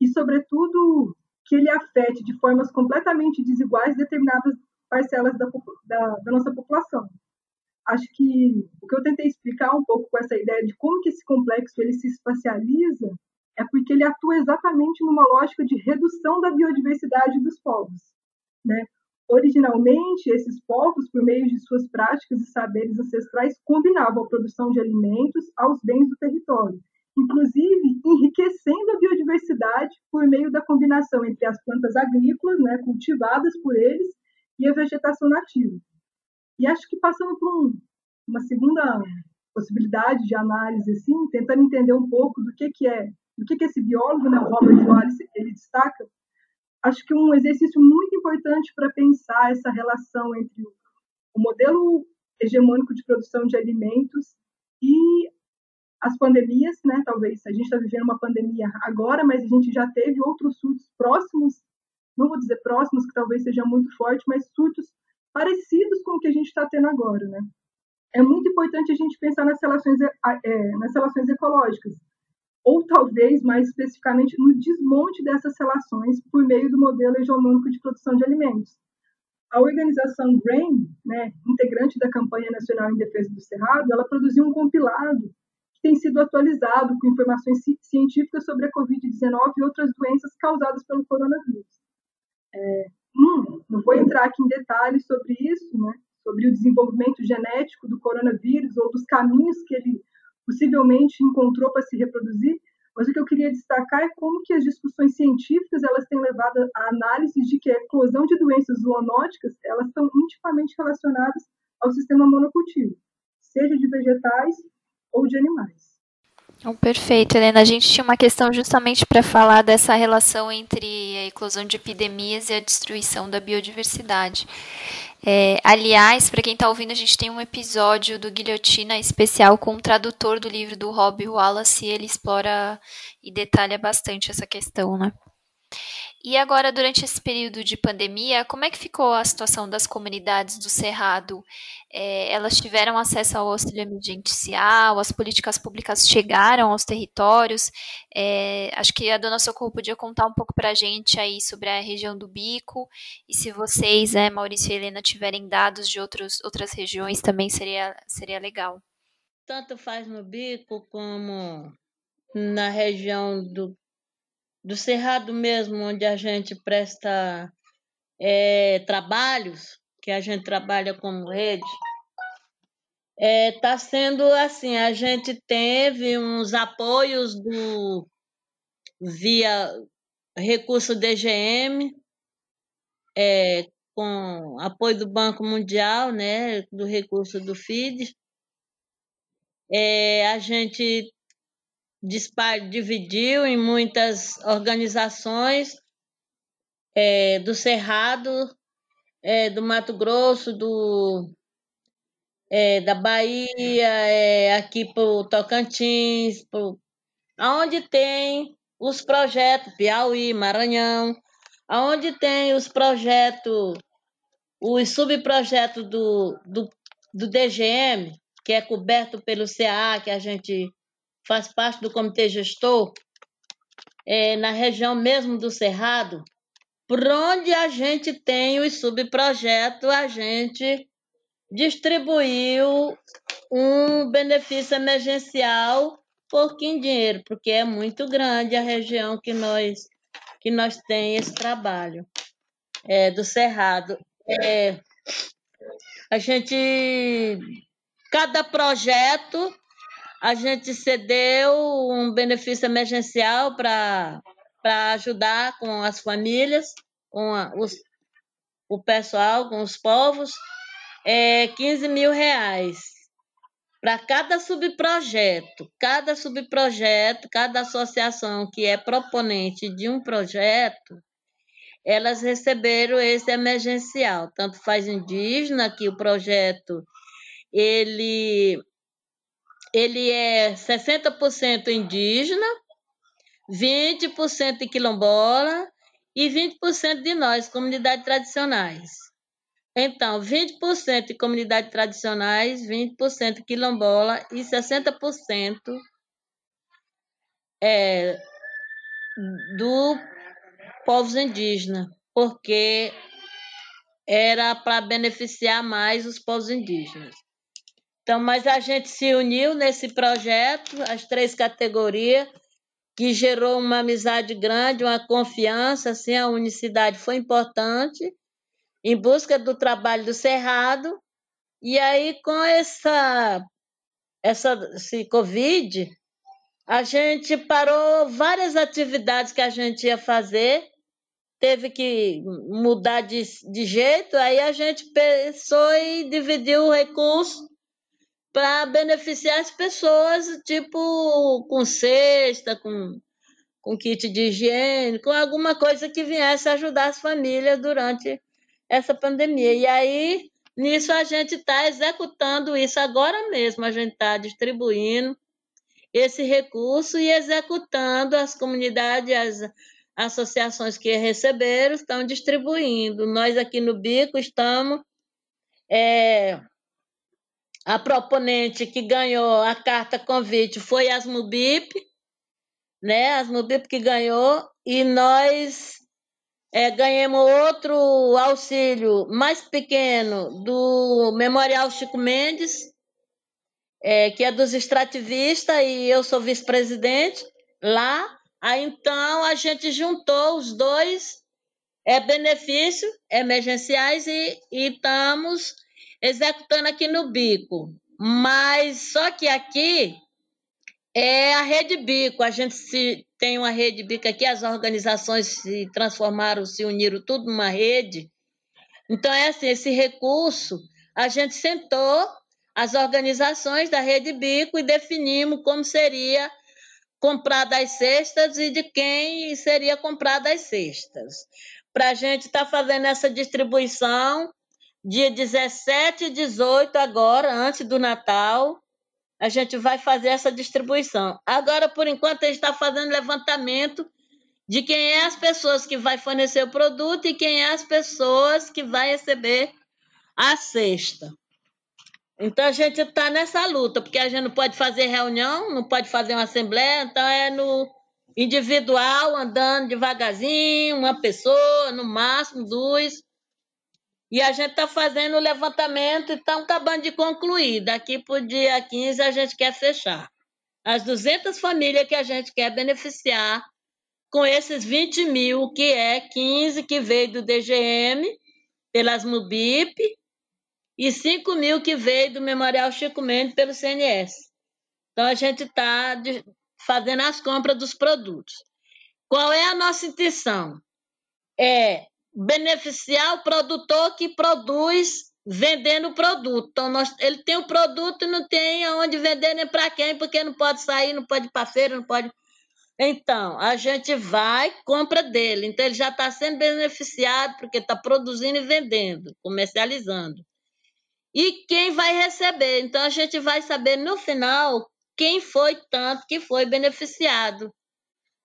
[SPEAKER 4] E sobretudo que ele afete de formas completamente desiguais determinadas parcelas da, da, da nossa população. Acho que o que eu tentei explicar um pouco com essa ideia de como que esse complexo ele se espacializa é porque ele atua exatamente numa lógica de redução da biodiversidade dos povos. Né? Originalmente, esses povos, por meio de suas práticas e saberes ancestrais, combinavam a produção de alimentos aos bens do território, inclusive enriquecendo a biodiversidade por meio da combinação entre as plantas agrícolas, né, cultivadas por eles, e a vegetação nativa. E acho que passando por um, uma segunda possibilidade de análise, assim, tentando entender um pouco do que, que é o que, que esse biólogo, né, o Robert Wallace, ele destaca, acho que um exercício muito importante para pensar essa relação entre o modelo hegemônico de produção de alimentos e as pandemias, né? Talvez a gente está vivendo uma pandemia agora, mas a gente já teve outros surtos próximos, não vou dizer próximos, que talvez seja muito forte, mas surtos parecidos com o que a gente está tendo agora, né? É muito importante a gente pensar nas relações, é, nas relações ecológicas, ou talvez mais especificamente no desmonte dessas relações por meio do modelo hegemônico de produção de alimentos. A organização GRAIN, né, integrante da campanha nacional em defesa do Cerrado, ela produziu um compilado que tem sido atualizado com informações científicas sobre a Covid-19 e outras doenças causadas pelo coronavírus. É, hum, não vou entrar aqui em detalhes sobre isso, né, sobre o desenvolvimento genético do coronavírus ou dos caminhos que ele possivelmente encontrou para se reproduzir, mas o que eu queria destacar é como que as discussões científicas elas têm levado a análise de que a eclosão de doenças zoonóticas elas estão intimamente relacionadas ao sistema monocultivo, seja de vegetais ou de animais.
[SPEAKER 1] Oh, perfeito, Helena. A gente tinha uma questão justamente para falar dessa relação entre a eclosão de epidemias e a destruição da biodiversidade. É, aliás, para quem está ouvindo, a gente tem um episódio do Guilhotina especial com o tradutor do livro do Rob Wallace, e ele explora e detalha bastante essa questão, né? E agora, durante esse período de pandemia, como é que ficou a situação das comunidades do Cerrado? É, elas tiveram acesso ao auxílio emergencial, as políticas públicas chegaram aos territórios. É, acho que a dona Socorro podia contar um pouco para a gente aí sobre a região do Bico, e se vocês, né, Maurício e Helena, tiverem dados de outros, outras regiões, também seria, seria legal.
[SPEAKER 3] Tanto faz no Bico como na região do do Cerrado mesmo, onde a gente presta é, trabalhos, que a gente trabalha como rede, está é, tá sendo assim, a gente teve uns apoios do via recurso DGM, é, com apoio do Banco Mundial, né, do recurso do FID. É, a gente dividiu em muitas organizações é, do Cerrado, é, do Mato Grosso, do, é, da Bahia, é, aqui para o Tocantins, pro, aonde tem os projetos, Piauí, Maranhão, aonde tem os projetos, os subprojetos do, do, do DGM, que é coberto pelo CA, que a gente faz parte do comitê gestor, é, na região mesmo do Cerrado, por onde a gente tem os subprojetos, a gente distribuiu um benefício emergencial pouquinho dinheiro, porque é muito grande a região que nós que nós tem esse trabalho é, do Cerrado. É, a gente cada projeto a gente cedeu um benefício emergencial para ajudar com as famílias, com a, os, o pessoal, com os povos, é 15 mil reais para cada subprojeto. Cada subprojeto, cada associação que é proponente de um projeto, elas receberam esse emergencial. Tanto faz indígena, que o projeto ele, ele é 60% indígena, 20% quilombola e 20% de nós, comunidades tradicionais. Então, 20% de comunidades tradicionais, 20% quilombola e 60% é, do povos indígenas, porque era para beneficiar mais os povos indígenas. Então, mas a gente se uniu nesse projeto, as três categorias, que gerou uma amizade grande, uma confiança, assim, a unicidade foi importante, em busca do trabalho do Cerrado, e aí com essa, essa esse Covid, a gente parou várias atividades que a gente ia fazer, teve que mudar de, de jeito, aí a gente pensou e dividiu o recurso para beneficiar as pessoas, tipo com cesta, com, com kit de higiene, com alguma coisa que viesse ajudar as famílias durante essa pandemia. E aí, nisso, a gente está executando isso agora mesmo, a gente está distribuindo esse recurso e executando as comunidades, as associações que receberam, estão distribuindo. Nós aqui no Bico estamos. É, a proponente que ganhou a carta convite foi as Mubip, né? As Mubip que ganhou, e nós é, ganhamos outro auxílio mais pequeno do Memorial Chico Mendes, é, que é dos extrativistas, e eu sou vice-presidente lá. Aí então a gente juntou os dois é, benefícios emergenciais e, e estamos executando aqui no bico. Mas só que aqui é a rede bico. A gente se, tem uma rede bico aqui, as organizações se transformaram, se uniram tudo numa rede. Então, é assim, esse recurso, a gente sentou as organizações da rede bico e definimos como seria comprada as cestas e de quem seria comprada as cestas. Para a gente estar tá fazendo essa distribuição dia 17 e 18, agora, antes do Natal, a gente vai fazer essa distribuição. Agora, por enquanto, a gente está fazendo levantamento de quem é as pessoas que vai fornecer o produto e quem é as pessoas que vai receber a cesta. Então a gente está nessa luta, porque a gente não pode fazer reunião, não pode fazer uma assembleia, então é no individual, andando devagarzinho, uma pessoa, no máximo duas, e a gente está fazendo o levantamento e estamos acabando de concluir. Daqui para o dia 15 a gente quer fechar. As 200 famílias que a gente quer beneficiar com esses 20 mil, que é 15 que veio do DGM, pelas MUBIP, e 5 mil que veio do Memorial Chico Mendes pelo CNS. Então a gente está fazendo as compras dos produtos. Qual é a nossa intenção? É beneficiar o produtor que produz vendendo o produto. Então, nós, ele tem o produto e não tem aonde vender nem para quem, porque não pode sair, não pode ir para feira, não pode. Então, a gente vai, compra dele. Então, ele já está sendo beneficiado porque está produzindo e vendendo, comercializando. E quem vai receber? Então, a gente vai saber no final quem foi tanto que foi beneficiado,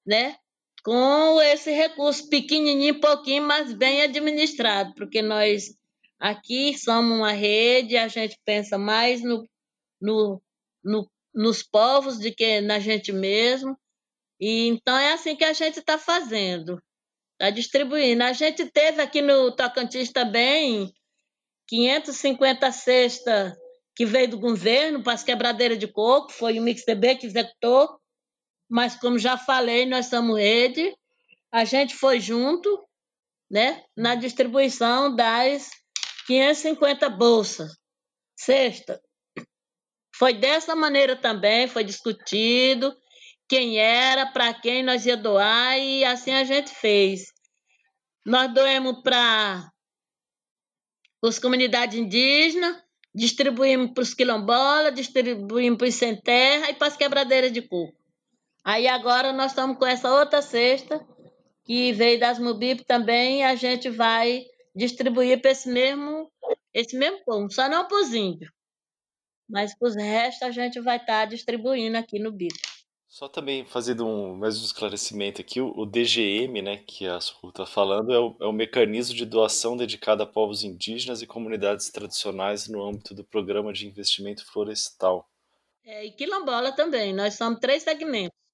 [SPEAKER 3] né? Com esse recurso pequenininho, pouquinho, mas bem administrado, porque nós aqui somos uma rede, a gente pensa mais no, no, no nos povos do que na gente mesmo. E então é assim que a gente está fazendo, está distribuindo. A gente teve aqui no Tocantins também 550 cestas que veio do governo para as quebradeiras de coco, foi o MixDB que executou mas como já falei, nós somos rede, a gente foi junto, né, na distribuição das 550 bolsas. Sexta. Foi dessa maneira também, foi discutido quem era, para quem nós ia doar, e assim a gente fez. Nós doemos para as comunidades indígenas, distribuímos para os quilombolas, distribuímos para os sem terra e para as quebradeiras de coco. Aí agora nós estamos com essa outra cesta, que veio das Mubip também, e a gente vai distribuir para esse mesmo, esse mesmo povo, só não para os índios. Mas para os restos a gente vai estar tá distribuindo aqui no BIP.
[SPEAKER 2] Só também fazendo um, mais um esclarecimento aqui, o, DGM, né, que a Socorro está falando, é o, é o mecanismo de doação dedicado a povos indígenas e comunidades tradicionais no âmbito do Programa de Investimento Florestal.
[SPEAKER 3] É, e quilombola também, nós somos três segmentos.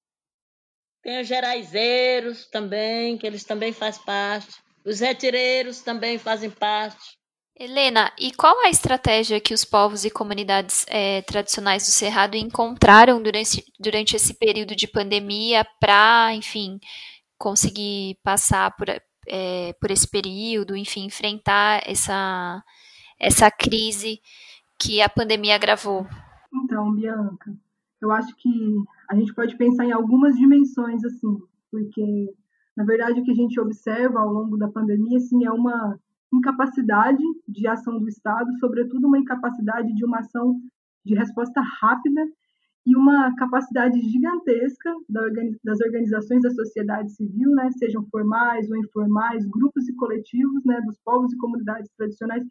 [SPEAKER 3] Tem os geraizeiros também, que eles também fazem parte. Os retireiros também fazem parte.
[SPEAKER 1] Helena, e qual a estratégia que os povos e comunidades é, tradicionais do Cerrado encontraram durante, durante esse período de pandemia para, enfim, conseguir passar por, é, por esse período, enfim, enfrentar essa, essa crise que a pandemia agravou?
[SPEAKER 4] Então, Bianca, eu acho que a gente pode pensar em algumas dimensões, assim, porque, na verdade, o que a gente observa ao longo da pandemia, assim, é uma incapacidade de ação do Estado, sobretudo uma incapacidade de uma ação de resposta rápida e uma capacidade gigantesca das organizações da sociedade civil, né, sejam formais ou informais, grupos e coletivos, né, dos povos e comunidades tradicionais,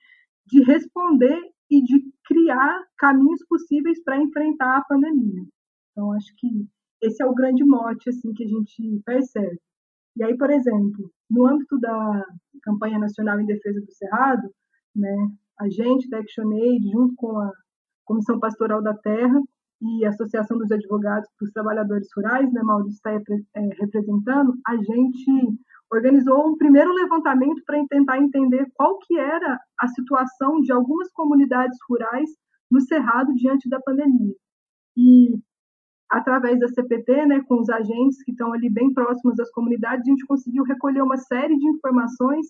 [SPEAKER 4] de responder e de criar caminhos possíveis para enfrentar a pandemia. Então, acho que esse é o grande mote assim que a gente percebe. E aí, por exemplo, no âmbito da campanha nacional em defesa do Cerrado, né, a gente da ActionAid, junto com a Comissão Pastoral da Terra e a Associação dos Advogados dos Trabalhadores Rurais, né, Maurício está é, representando, a gente organizou um primeiro levantamento para tentar entender qual que era a situação de algumas comunidades rurais no Cerrado diante da pandemia. E através da CPT, né, com os agentes que estão ali bem próximos das comunidades, a gente conseguiu recolher uma série de informações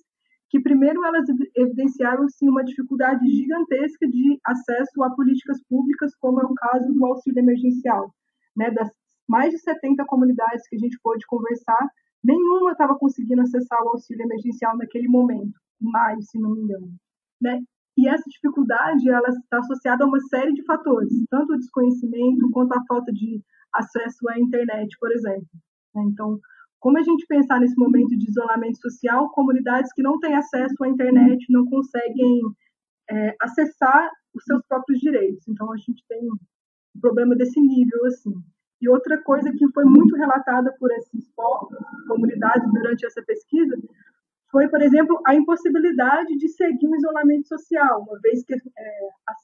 [SPEAKER 4] que, primeiro, elas evidenciaram sim, uma dificuldade gigantesca de acesso a políticas públicas, como é o caso do auxílio emergencial. Né, das mais de 70 comunidades que a gente pôde conversar, nenhuma estava conseguindo acessar o auxílio emergencial naquele momento, em maio, se não me engano. Né? E essa dificuldade ela está associada a uma série de fatores, tanto o desconhecimento quanto a falta de acesso à internet, por exemplo. Né? Então, como a gente pensar nesse momento de isolamento social, comunidades que não têm acesso à internet não conseguem é, acessar os seus próprios direitos. Então, a gente tem um problema desse nível, assim. E outra coisa que foi muito relatada por esses comunidades durante essa pesquisa, foi, por exemplo, a impossibilidade de seguir um isolamento social, uma vez que é, as,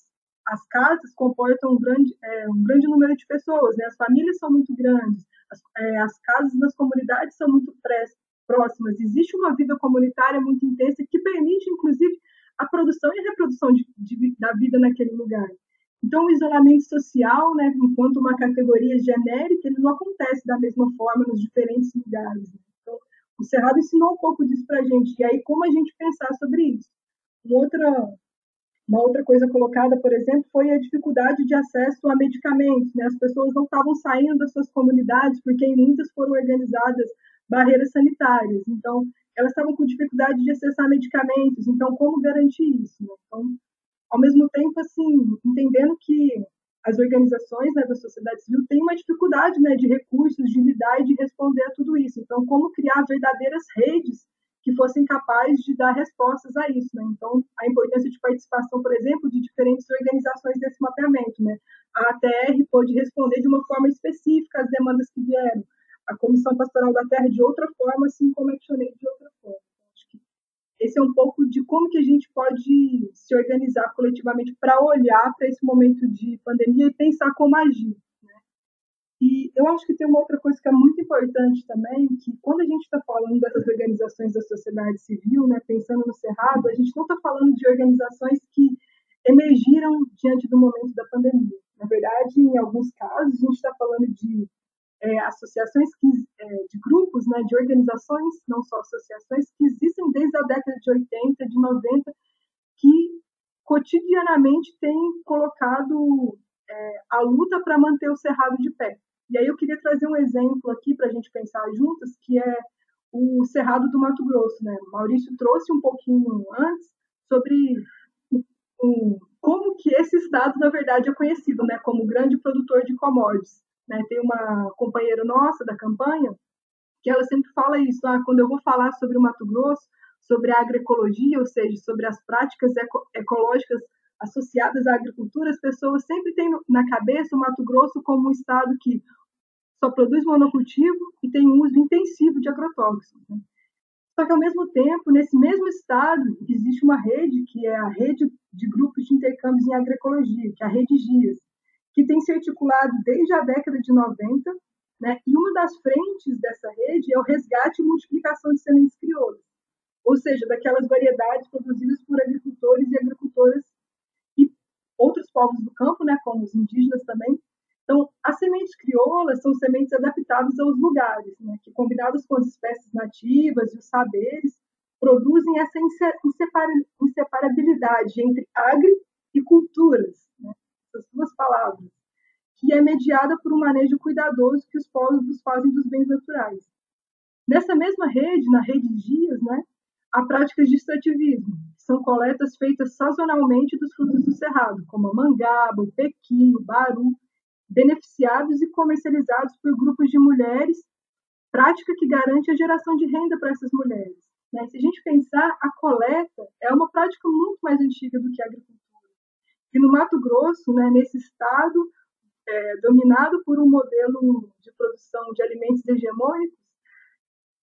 [SPEAKER 4] as, casas comportam um grande, é, um grande número de pessoas, né? as famílias são muito grandes, as, é, as casas nas comunidades são muito próximas, existe uma vida comunitária muito intensa que permite, inclusive, a produção e a reprodução de, de, da vida naquele lugar. Então, o isolamento social, né, enquanto uma categoria genérica, ele não acontece da mesma forma nos diferentes lugares. Né? O Cerrado ensinou um pouco disso para a gente. E aí, como a gente pensar sobre isso? Uma outra, uma outra coisa colocada, por exemplo, foi a dificuldade de acesso a medicamentos. Né? As pessoas não estavam saindo das suas comunidades porque em muitas foram organizadas barreiras sanitárias. Então, elas estavam com dificuldade de acessar medicamentos. Então, como garantir isso? Né? Então, ao mesmo tempo, assim, entendendo que as organizações né, da sociedade civil têm uma dificuldade né, de recursos, de lidar e de responder a tudo isso. Então, como criar verdadeiras redes que fossem capazes de dar respostas a isso. Né? Então, a importância de participação, por exemplo, de diferentes organizações desse mapeamento. Né? A ATR pôde responder de uma forma específica às demandas que vieram, a Comissão Pastoral da Terra de outra forma, assim como a de outra forma esse é um pouco de como que a gente pode se organizar coletivamente para olhar para esse momento de pandemia e pensar como agir. Né? E eu acho que tem uma outra coisa que é muito importante também, que quando a gente está falando dessas organizações da sociedade civil, né, pensando no Cerrado, a gente não está falando de organizações que emergiram diante do momento da pandemia. Na verdade, em alguns casos, a gente está falando de é, associações que, é, de grupos, né, de organizações, não só associações, que existem desde a década de 80, de 90, que cotidianamente têm colocado é, a luta para manter o cerrado de pé. E aí eu queria trazer um exemplo aqui para a gente pensar juntas, que é o Cerrado do Mato Grosso. Né? O Maurício trouxe um pouquinho antes sobre um, como que esse estado, na verdade, é conhecido né, como grande produtor de commodities. Né? Tem uma companheira nossa da campanha que ela sempre fala isso, ah, quando eu vou falar sobre o Mato Grosso, sobre a agroecologia, ou seja, sobre as práticas eco ecológicas associadas à agricultura, as pessoas sempre têm na cabeça o Mato Grosso como um estado que só produz monocultivo e tem um uso intensivo de agrotóxicos. Né? Só que, ao mesmo tempo, nesse mesmo estado, existe uma rede, que é a rede de grupos de intercâmbios em agroecologia, que é a Rede GIAS, que tem se articulado desde a década de 90, né? e uma das frentes dessa rede é o resgate e multiplicação de sementes crioulas, ou seja, daquelas variedades produzidas por agricultores e agricultoras e outros povos do campo, né, como os indígenas também, então, as sementes crioulas são sementes adaptadas aos lugares, né, que, combinadas com as espécies nativas e os saberes, produzem essa inseparabilidade entre agri e culturas, né, essas duas palavras, que é mediada por um manejo cuidadoso que os povos fazem dos bens naturais. Nessa mesma rede, na rede Dias, né, há práticas de extrativismo, que são coletas feitas sazonalmente dos frutos do cerrado, como a mangaba, o pequi, o baru, beneficiados e comercializados por grupos de mulheres, prática que garante a geração de renda para essas mulheres. Né? Se a gente pensar, a coleta é uma prática muito mais antiga do que a agricultura. E no Mato Grosso, né, nesse estado é, dominado por um modelo de produção de alimentos hegemônicos,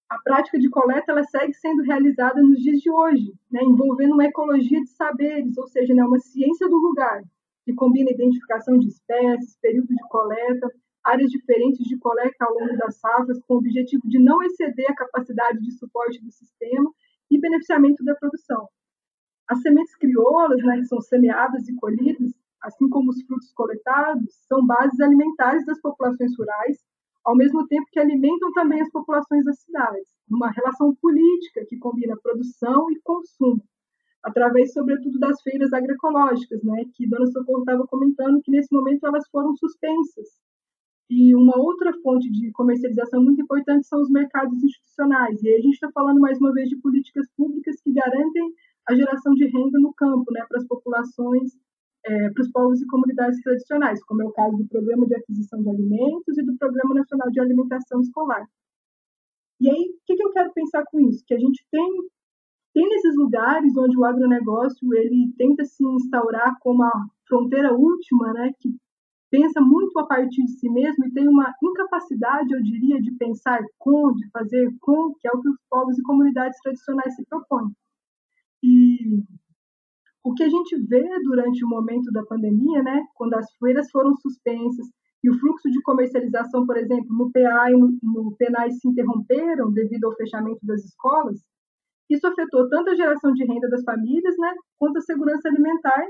[SPEAKER 4] a prática de coleta ela segue sendo realizada nos dias de hoje, né, envolvendo uma ecologia de saberes, ou seja, né, uma ciência do lugar, que combina identificação de espécies, período de coleta, áreas diferentes de coleta ao longo das safras, com o objetivo de não exceder a capacidade de suporte do sistema e beneficiamento da produção. As sementes crioulas, né, que são semeadas e colhidas, assim como os frutos coletados, são bases alimentares das populações rurais, ao mesmo tempo que alimentam também as populações das cidades, uma relação política que combina produção e consumo, através, sobretudo, das feiras agroecológicas, né, que Dona Socorro estava comentando que, nesse momento, elas foram suspensas. E uma outra fonte de comercialização muito importante são os mercados institucionais. E aí a gente está falando, mais uma vez, de políticas públicas que garantem a geração de renda no campo, né, para as populações, é, para os povos e comunidades tradicionais, como é o caso do Programa de Aquisição de Alimentos e do Programa Nacional de Alimentação Escolar. E aí, o que, que eu quero pensar com isso? Que a gente tem tem nesses lugares onde o agronegócio ele tenta se instaurar como a fronteira última, né, que pensa muito a partir de si mesmo e tem uma incapacidade, eu diria, de pensar com, de fazer com, que é o que os povos e comunidades tradicionais se propõem. O que a gente vê durante o momento da pandemia, né, quando as feiras foram suspensas e o fluxo de comercialização, por exemplo, no PA e no, no PENAI se interromperam devido ao fechamento das escolas, isso afetou tanto a geração de renda das famílias, né, quanto a segurança alimentar,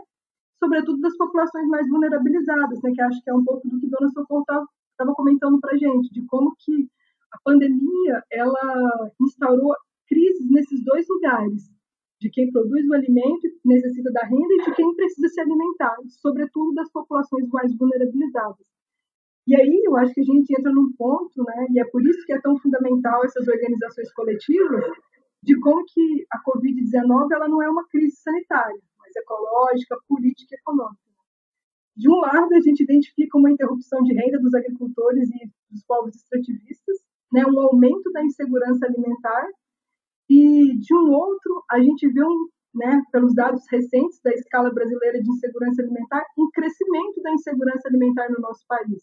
[SPEAKER 4] sobretudo das populações mais vulnerabilizadas, né, que acho que é um pouco do que Dona Socorro estava comentando para gente, de como que a pandemia ela instaurou crises nesses dois lugares, de quem produz o alimento e necessita da renda e de quem precisa se alimentar, sobretudo das populações mais vulnerabilizadas. E aí eu acho que a gente entra num ponto, né, e é por isso que é tão fundamental essas organizações coletivas, de como que a Covid-19 ela não é uma crise sanitária, mas ecológica, política e econômica. De um lado, a gente identifica uma interrupção de renda dos agricultores e dos povos extrativistas, né, um aumento da insegurança alimentar, e de um outro, a gente vê um, né, pelos dados recentes da escala brasileira de insegurança alimentar, um crescimento da insegurança alimentar no nosso país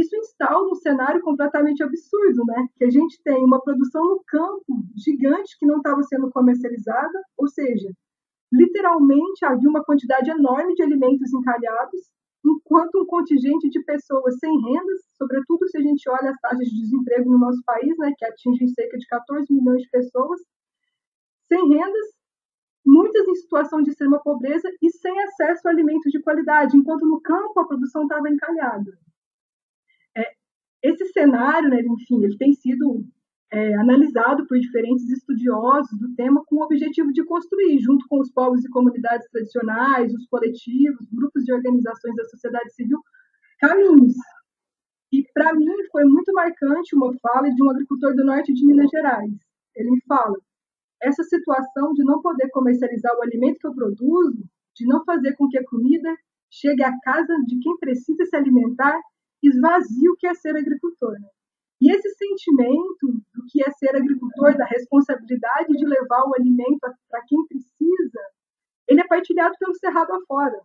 [SPEAKER 4] isso instala um cenário completamente absurdo, né? Que a gente tem uma produção no campo gigante que não estava sendo comercializada, ou seja, literalmente havia uma quantidade enorme de alimentos encalhados, enquanto um contingente de pessoas sem rendas, sobretudo se a gente olha as taxas de desemprego no nosso país, né, que atingem cerca de 14 milhões de pessoas, sem rendas, muitas em situação de extrema pobreza e sem acesso a alimentos de qualidade, enquanto no campo a produção estava encalhada. Esse cenário, né, enfim, ele tem sido é, analisado por diferentes estudiosos do tema com o objetivo de construir, junto com os povos e comunidades tradicionais, os coletivos, grupos de organizações da sociedade civil, caminhos. E para mim foi muito marcante uma fala de um agricultor do norte de Minas Gerais. Ele me fala: essa situação de não poder comercializar o alimento que eu produzo, de não fazer com que a comida chegue à casa de quem precisa se alimentar, esvazia o que é ser agricultor. Né? E esse sentimento do que é ser agricultor, da responsabilidade de levar o alimento para quem precisa, ele é partilhado pelo cerrado afora.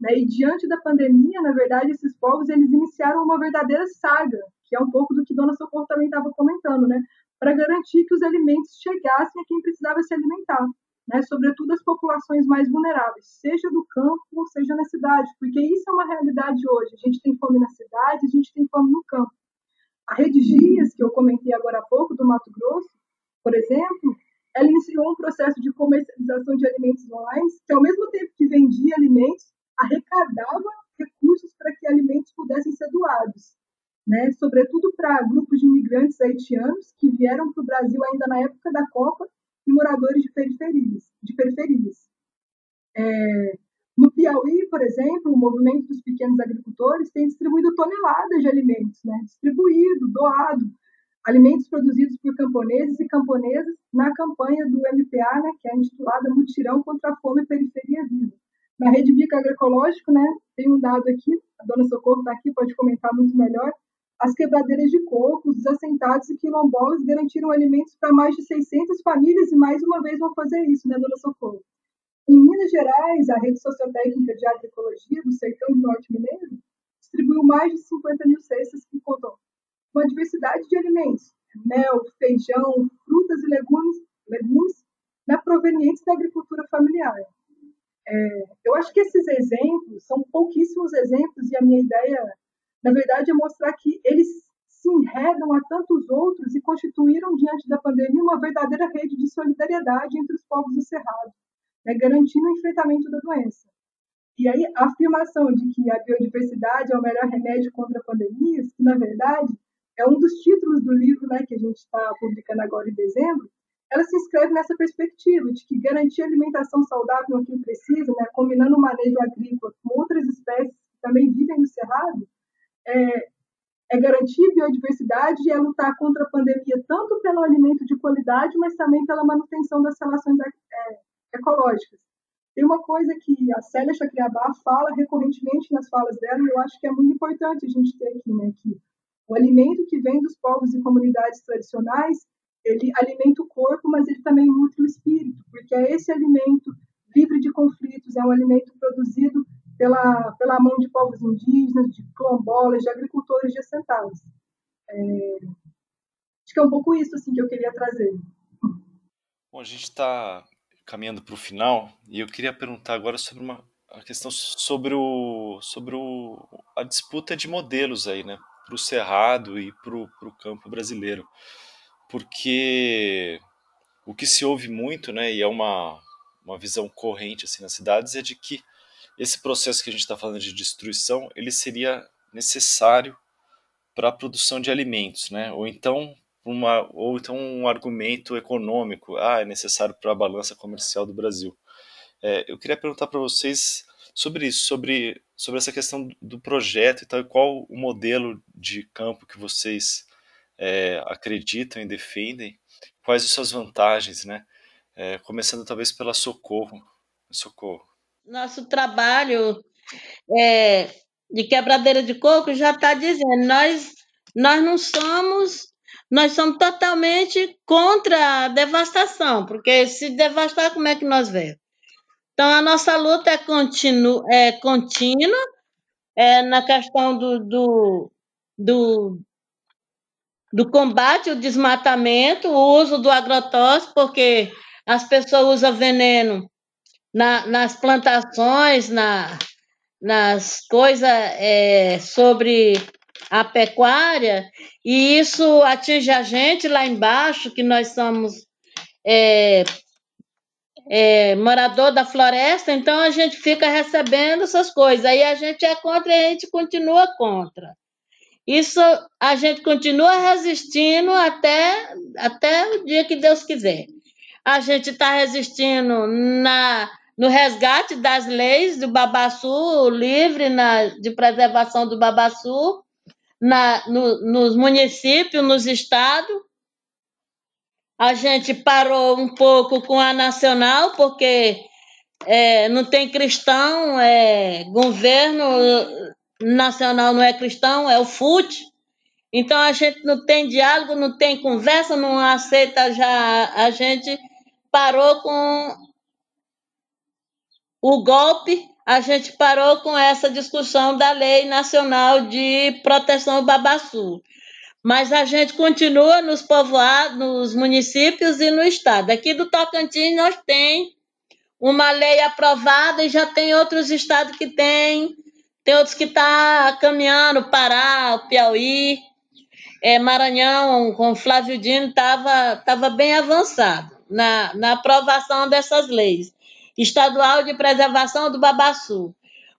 [SPEAKER 4] Né? E diante da pandemia, na verdade, esses povos eles iniciaram uma verdadeira saga, que é um pouco do que Dona Socorro também estava comentando, né? para garantir que os alimentos chegassem a quem precisava se alimentar, né? sobretudo as populações mais vulneráveis, seja do campo ou seja na cidade, porque isso é uma realidade hoje. A gente tem fome na cidade, a gente tem fome no campo. A Rede Gias, que eu comentei agora há pouco, do Mato Grosso, por exemplo, ela iniciou um processo de comercialização de alimentos online, que ao mesmo tempo que vendia alimentos, arrecadava recursos para que alimentos pudessem ser doados, né? sobretudo para grupos de imigrantes haitianos que vieram para o Brasil ainda na época da Copa e moradores de periferias. De periferias. É, no Piauí, por exemplo, o movimento dos pequenos agricultores tem distribuído toneladas de alimentos, né? distribuído, doado, alimentos produzidos por camponeses e camponesas na campanha do MPA, né, que é intitulada Mutirão contra a Fome e Periferia Viva. Na Rede Bica Agroecológico, né, tem um dado aqui, a dona Socorro está aqui, pode comentar muito melhor, as quebradeiras de coco, os assentados e quilombolas garantiram alimentos para mais de 600 famílias e mais uma vez vão fazer isso, né, dona Socorro? Em Minas Gerais, a Rede Sociotécnica de Agroecologia do Sertão do Norte Mineiro distribuiu mais de 50 mil cestas que contam uma diversidade de alimentos, mel, feijão, frutas e legumes, legumes né, provenientes da agricultura familiar. É, eu acho que esses exemplos são pouquíssimos exemplos e a minha ideia, na verdade, é mostrar que eles se enredam a tantos outros e constituíram, diante da pandemia, uma verdadeira rede de solidariedade entre os povos do Cerrado né, garantindo o enfrentamento da doença. E aí, a afirmação de que a biodiversidade é o melhor remédio contra pandemias, que, na verdade, é um dos títulos do livro né, que a gente está publicando agora em dezembro, ela se inscreve nessa perspectiva de que garantir alimentação saudável a quem precisa, né, combinando o manejo agrícola com outras espécies que também vivem no cerrado, é, é garantir biodiversidade e é lutar contra a pandemia tanto pelo alimento de qualidade, mas também pela manutenção das relações é, ecológicas. Tem uma coisa que a Célia Chacriabá fala recorrentemente nas falas dela, e eu acho que é muito importante a gente ter aqui, né, que o alimento que vem dos povos e comunidades tradicionais, ele alimenta o corpo, mas ele também nutre o espírito, porque é esse alimento livre de conflitos, é um alimento produzido pela, pela mão de povos indígenas, de quilombolas, de agricultores de assentados. É, acho que é um pouco isso assim, que eu queria trazer.
[SPEAKER 2] Bom, a gente está caminhando para o final e eu queria perguntar agora sobre uma questão sobre o sobre o, a disputa de modelos aí, né, para o cerrado e para o campo brasileiro, porque o que se ouve muito, né, e é uma uma visão corrente assim nas cidades é de que esse processo que a gente está falando de destruição ele seria necessário para a produção de alimentos, né, ou então uma, ou então um argumento econômico, ah, é necessário para a balança comercial do Brasil. É, eu queria perguntar para vocês sobre isso, sobre, sobre essa questão do projeto e tal, qual o modelo de campo que vocês é, acreditam e defendem, quais as suas vantagens, né? É, começando talvez pela Socorro. Socorro.
[SPEAKER 3] Nosso trabalho é, de quebradeira de coco já está dizendo, nós, nós não somos nós somos totalmente contra a devastação, porque se devastar, como é que nós vemos? Então, a nossa luta é, continu, é contínua é, na questão do, do, do, do combate ao desmatamento, o uso do agrotóxico, porque as pessoas usam veneno na, nas plantações, na, nas coisas é, sobre a pecuária, e isso atinge a gente lá embaixo, que nós somos é, é, morador da floresta, então a gente fica recebendo essas coisas. Aí a gente é contra e a gente continua contra. Isso a gente continua resistindo até, até o dia que Deus quiser. A gente está resistindo na, no resgate das leis do Babaçu, livre na, de preservação do Babaçu, na, no, nos municípios, nos estados. A gente parou um pouco com a nacional, porque é, não tem cristão, é, governo nacional não é cristão, é o FUT. Então a gente não tem diálogo, não tem conversa, não aceita já. A gente parou com o golpe, a gente parou com essa discussão da Lei Nacional de Proteção ao Babaçu. Mas a gente continua nos povoados, nos municípios e no estado. Aqui do Tocantins nós tem uma lei aprovada e já tem outros estados que tem, tem outros que tá caminhando, Pará, Piauí, é, Maranhão, com Flávio Dino, estava tava bem avançado na, na aprovação dessas leis. Estadual de Preservação do Babaçu.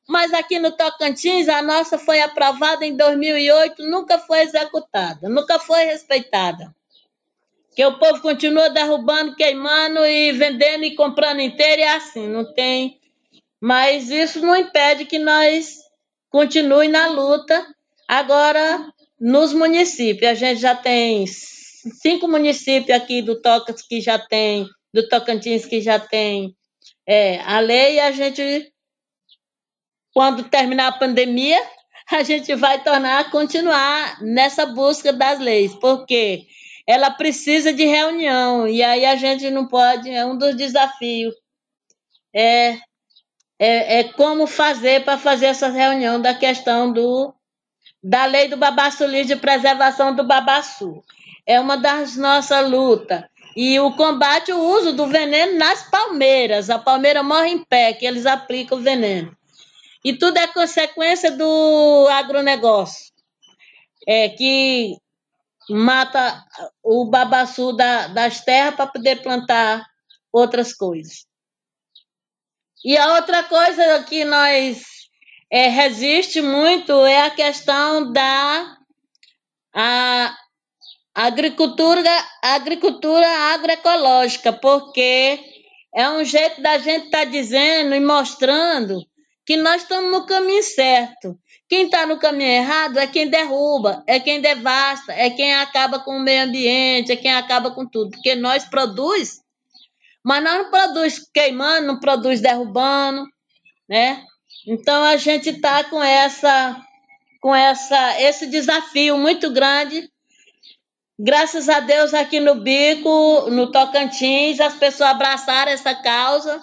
[SPEAKER 3] Mas aqui no Tocantins, a nossa foi aprovada em 2008, nunca foi executada, nunca foi respeitada. Que o povo continua derrubando, queimando e vendendo e comprando inteiro, é assim, não tem. Mas isso não impede que nós continue na luta. Agora, nos municípios, a gente já tem cinco municípios aqui do Tocantins que já tem, do Tocantins que já tem é, a lei, a gente quando terminar a pandemia, a gente vai tornar, continuar nessa busca das leis, porque ela precisa de reunião, e aí a gente não pode, é um dos desafios, é, é, é como fazer para fazer essa reunião da questão do, da lei do babaçu de preservação do babaçu. É uma das nossas lutas. E o combate o uso do veneno nas palmeiras. A palmeira morre em pé, que eles aplicam o veneno. E tudo é consequência do agronegócio, é, que mata o babaçu da, das terras para poder plantar outras coisas. E a outra coisa que nós é, resiste muito é a questão da a, agricultura, agricultura agroecológica, porque é um jeito da gente estar tá dizendo e mostrando que nós estamos no caminho certo. Quem está no caminho errado é quem derruba, é quem devasta, é quem acaba com o meio ambiente, é quem acaba com tudo. Porque nós produz, mas nós não produz queimando, não produz derrubando, né? Então a gente está com essa, com essa, esse desafio muito grande. Graças a Deus aqui no Bico, no Tocantins, as pessoas abraçaram essa causa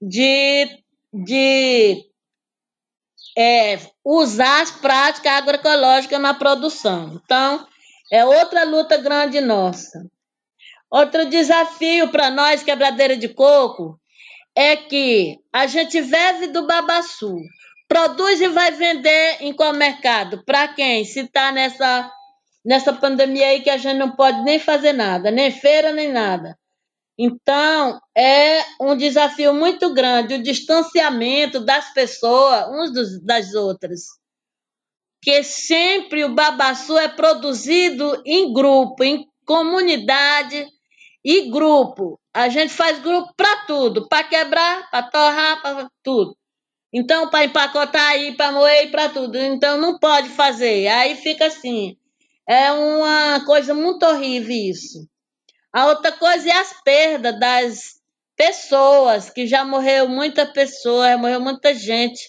[SPEAKER 3] de de é, usar as práticas agroecológicas na produção. Então, é outra luta grande nossa. Outro desafio para nós, quebradeira de coco, é que a gente vive do babaçu, produz e vai vender em qual mercado? Para quem? Se está nessa, nessa pandemia aí que a gente não pode nem fazer nada, nem feira, nem nada. Então, é um desafio muito grande o distanciamento das pessoas uns dos, das outras. Que sempre o babaçu é produzido em grupo, em comunidade e grupo. A gente faz grupo para tudo, para quebrar, para torrar, para tudo. Então, para empacotar aí, para moer, para tudo. Então, não pode fazer. Aí fica assim. É uma coisa muito horrível isso. A outra coisa é as perdas das pessoas, que já morreu muita pessoa, morreu muita gente.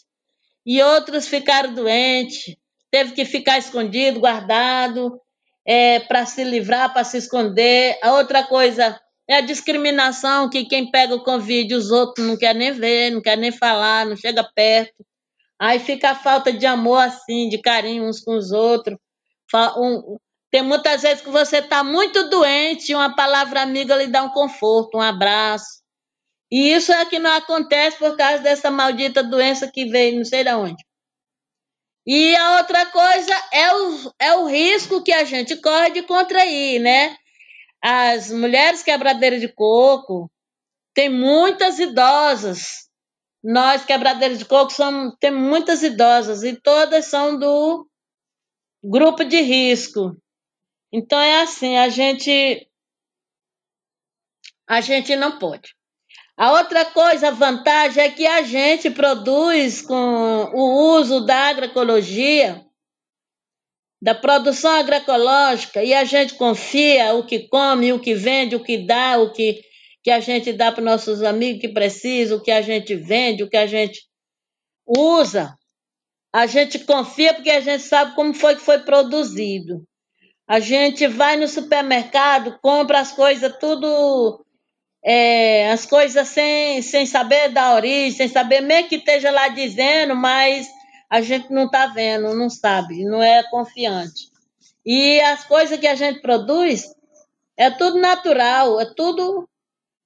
[SPEAKER 3] E outros ficaram doentes, teve que ficar escondido, guardado, é, para se livrar, para se esconder. A outra coisa é a discriminação, que quem pega o Covid, os outros não quer nem ver, não quer nem falar, não chega perto. Aí fica a falta de amor assim, de carinho uns com os outros. Um, tem muitas vezes que você está muito doente uma palavra amiga lhe dá um conforto, um abraço. E isso é que não acontece por causa dessa maldita doença que veio não sei de onde. E a outra coisa é o, é o risco que a gente corre de contrair, né? As mulheres quebradeiras de coco, tem muitas idosas. Nós, quebradeiras de coco, somos, tem muitas idosas e todas são do grupo de risco. Então é assim, a gente a gente não pode. A outra coisa, a vantagem é que a gente produz com o uso da agroecologia, da produção agroecológica, e a gente confia o que come, o que vende, o que dá, o que, que a gente dá para nossos amigos que precisam, o que a gente vende, o que a gente usa. A gente confia porque a gente sabe como foi que foi produzido. A gente vai no supermercado, compra as coisas tudo é, as coisas sem, sem saber da origem, sem saber, mesmo que esteja lá dizendo, mas a gente não está vendo, não sabe, não é confiante. E as coisas que a gente produz é tudo natural, é tudo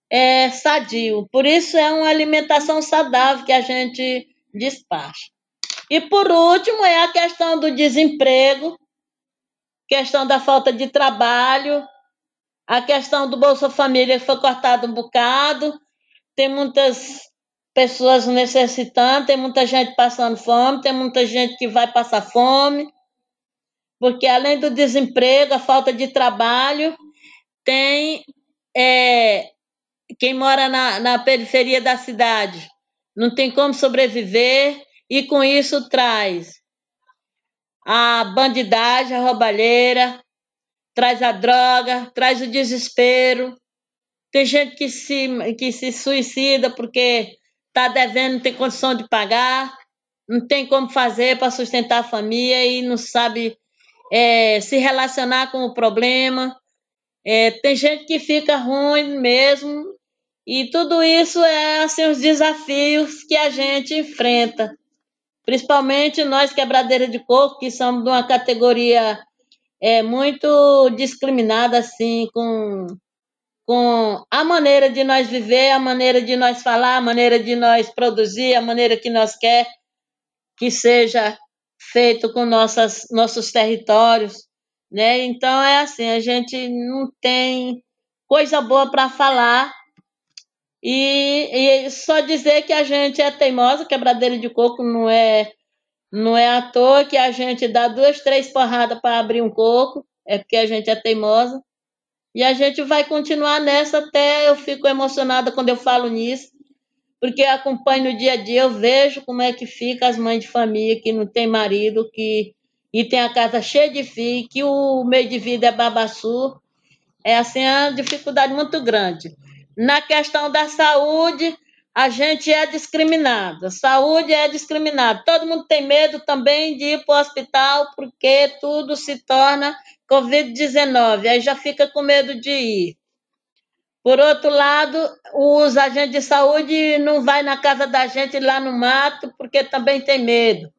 [SPEAKER 3] é, sadio. Por isso é uma alimentação saudável que a gente despacha. E por último é a questão do desemprego, questão da falta de trabalho, a questão do Bolsa Família foi cortado um bocado, tem muitas pessoas necessitando, tem muita gente passando fome, tem muita gente que vai passar fome, porque além do desemprego, a falta de trabalho, tem é, quem mora na, na periferia da cidade, não tem como sobreviver, e com isso traz a bandidagem, a roubalheira, traz a droga, traz o desespero. Tem gente que se, que se suicida porque está devendo, não tem condição de pagar, não tem como fazer para sustentar a família e não sabe é, se relacionar com o problema. É, tem gente que fica ruim mesmo, e tudo isso é assim, os desafios que a gente enfrenta. Principalmente nós quebradeiras de coco, que somos de uma categoria é muito discriminada assim com com a maneira de nós viver, a maneira de nós falar, a maneira de nós produzir, a maneira que nós quer que seja feito com nossas nossos territórios, né? Então é assim, a gente não tem coisa boa para falar e, e, só dizer que a gente é teimosa, quebradeira de coco não é não é à toa que a gente dá duas, três porradas para abrir um coco, é porque a gente é teimosa. E a gente vai continuar nessa até eu fico emocionada quando eu falo nisso, porque eu acompanho no dia a dia, eu vejo como é que fica as mães de família que não tem marido, que e tem a casa cheia de filhos, que o meio de vida é babaçu. É assim, é uma dificuldade muito grande. Na questão da saúde, a gente é discriminado, saúde é discriminado. Todo mundo tem medo também de ir para o hospital porque tudo se torna Covid-19, aí já fica com medo de ir. Por outro lado, os agentes de saúde não vai na casa da gente lá no mato porque também tem medo.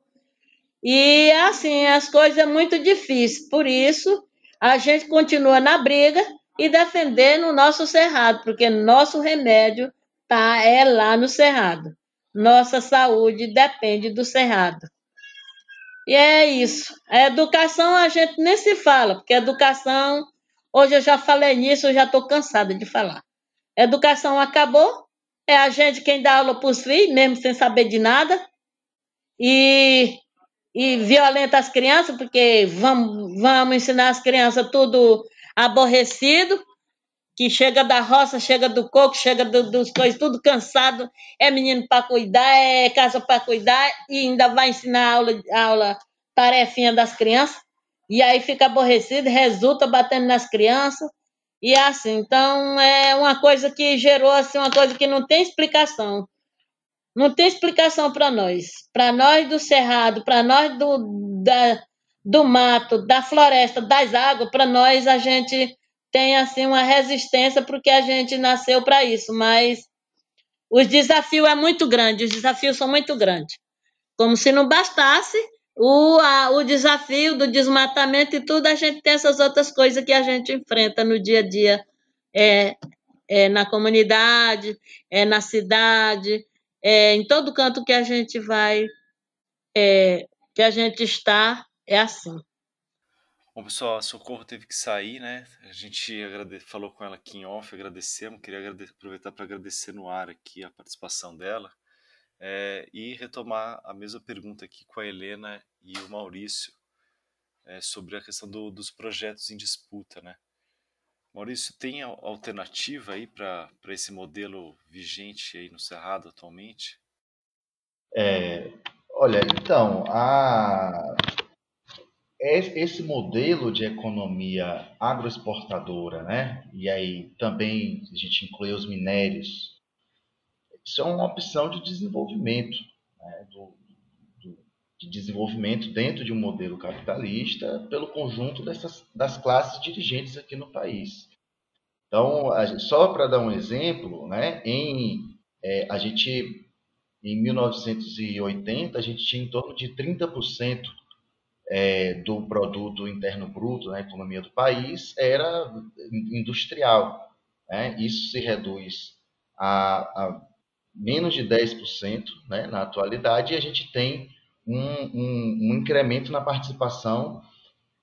[SPEAKER 3] E assim, as coisas é muito difíceis. Por isso, a gente continua na briga e defendendo o nosso cerrado, porque nosso remédio tá é lá no Cerrado. Nossa saúde depende do Cerrado. E é isso. A educação a gente nem se fala, porque educação, hoje eu já falei nisso, eu já estou cansada de falar. Educação acabou, é a gente quem dá aula para os filhos, mesmo sem saber de nada, e, e violenta as crianças, porque vamos, vamos ensinar as crianças tudo aborrecido, que chega da roça, chega do coco, chega do, dos coisas, tudo cansado, é menino para cuidar, é casa para cuidar, e ainda vai ensinar aula, aula, tarefinha das crianças, e aí fica aborrecido, resulta batendo nas crianças, e é assim, então é uma coisa que gerou assim, uma coisa que não tem explicação. Não tem explicação para nós. Para nós do cerrado, para nós do, da, do mato, da floresta, das águas, para nós a gente tem assim uma resistência porque a gente nasceu para isso, mas os desafios é muito grande, os desafios são muito grandes. Como se não bastasse o, a, o desafio do desmatamento e tudo, a gente tem essas outras coisas que a gente enfrenta no dia a dia. É, é na comunidade, é na cidade, é, em todo canto que a gente vai, é, que a gente está, é assim.
[SPEAKER 2] Bom, pessoal, a Socorro teve que sair, né? A gente falou com ela aqui em off, agradecemos. Queria aproveitar para agradecer no ar aqui a participação dela é, e retomar a mesma pergunta aqui com a Helena e o Maurício. é, sobre a questão do, dos projetos em disputa, né? Maurício, tem alternativa aí para esse modelo vigente aí no Cerrado atualmente?
[SPEAKER 5] É, olha, então, a, esse modelo de economia agroexportadora, né? E aí também a gente inclui os minérios, isso é uma opção de desenvolvimento, né? do, do, de desenvolvimento dentro de um modelo capitalista pelo conjunto dessas, das classes dirigentes aqui no país. Então, a, só para dar um exemplo, né? Em é, a gente em 1980 a gente tinha em torno de 30% é, do produto interno bruto na economia do país era industrial. Né? Isso se reduz a, a, menos de 10% né, na atualidade e a gente tem um, um, um incremento na participação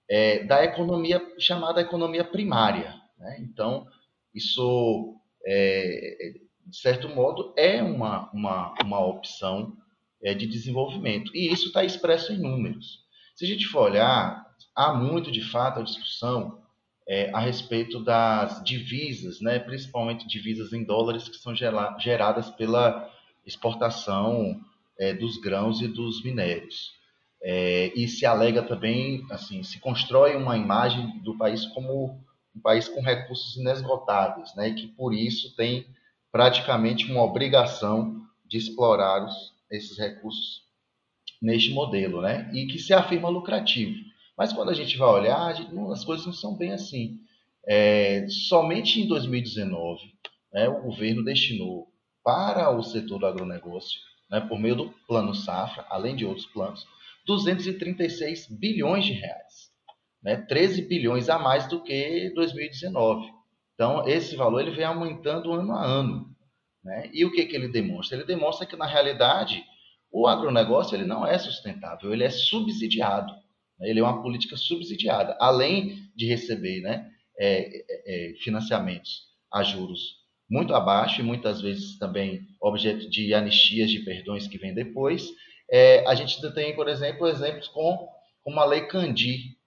[SPEAKER 5] é, da economia chamada economia primária. Né? Então, isso, é, de certo modo, é uma, uma, uma opção é, de desenvolvimento. E isso está expresso em números. Se a gente for olhar, há muito de fato a discussão é, a respeito das divisas, né, principalmente divisas em dólares que são geradas pela exportação é, dos grãos e dos minérios. É, e se alega também, assim, se constrói uma imagem do país como um país com recursos inesgotáveis, né, e que por isso tem praticamente uma obrigação de explorar os, esses recursos neste modelo, né? E que se afirma lucrativo. Mas quando a gente vai olhar, gente, não, as coisas não são bem assim. É, somente em 2019, né, o governo destinou para o setor do agronegócio, né, por meio do Plano Safra, além de outros planos, 236 bilhões de reais. Né, 13 bilhões a mais do que 2019. Então, esse valor ele vem aumentando ano a ano. Né? E o que, que ele demonstra? Ele demonstra que, na realidade, o agronegócio ele não é sustentável, ele é subsidiado. Né? Ele é uma política subsidiada, além de receber né, é, é, é, financiamentos a juros muito abaixo e muitas vezes também objeto de anistias de perdões que vem depois. É, a gente tem, por exemplo, exemplos com uma lei Candi,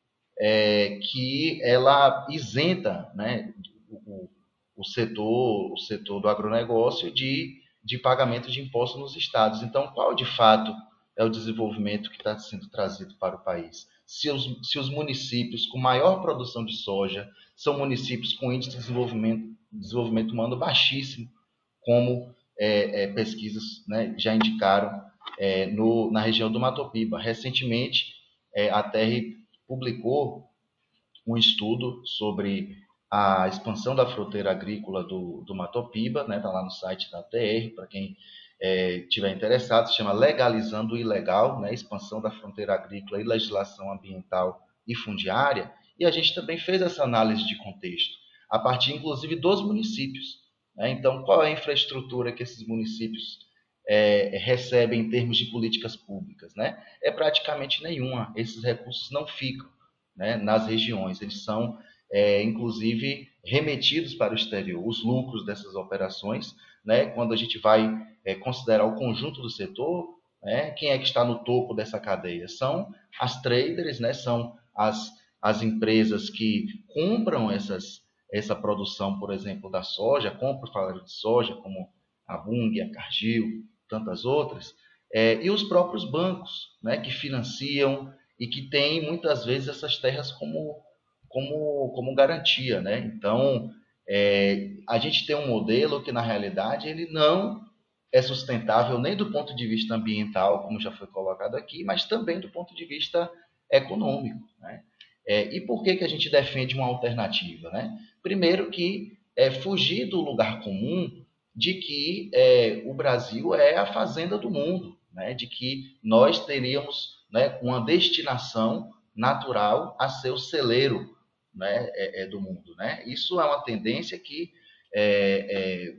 [SPEAKER 5] é, que ela isenta né, o, o, setor, o setor do agronegócio de de pagamento de imposto nos estados. Então, qual de fato é o desenvolvimento que está sendo trazido para o país? Se os, se os municípios com maior produção de soja são municípios com índice de desenvolvimento, desenvolvimento humano baixíssimo, como é, é, pesquisas né, já indicaram é, no, na região do Matopiba. Recentemente, é, a TR publicou um estudo sobre a expansão da fronteira agrícola do, do Matopiba, né? Tá lá no site da TR, para quem é, tiver interessado, se chama Legalizando o Ilegal, né? Expansão da fronteira agrícola e legislação ambiental e fundiária. E a gente também fez essa análise de contexto, a partir inclusive dos municípios. Né? Então, qual é a infraestrutura que esses municípios é, recebem em termos de políticas públicas? Né? É praticamente nenhuma. Esses recursos não ficam né, nas regiões, eles são é, inclusive remetidos para o exterior, os lucros dessas operações, né, quando a gente vai é, considerar o conjunto do setor, né, quem é que está no topo dessa cadeia? São as traders, né, são as, as empresas que compram essas, essa produção, por exemplo, da soja, compram farelo de soja, como a Bung, a Cargill, tantas outras, é, e os próprios bancos, né, que financiam e que têm muitas vezes essas terras como como, como garantia, né? Então, é, a gente tem um modelo que, na realidade, ele não é sustentável nem do ponto de vista ambiental, como já foi colocado aqui, mas também do ponto de vista econômico, né? É, e por que, que a gente defende uma alternativa, né? Primeiro que é fugir do lugar comum de que é, o Brasil é a fazenda do mundo, né? de que nós teríamos né, uma destinação natural a ser o celeiro né, é, é, do mundo. Né? Isso é uma tendência que, é, é,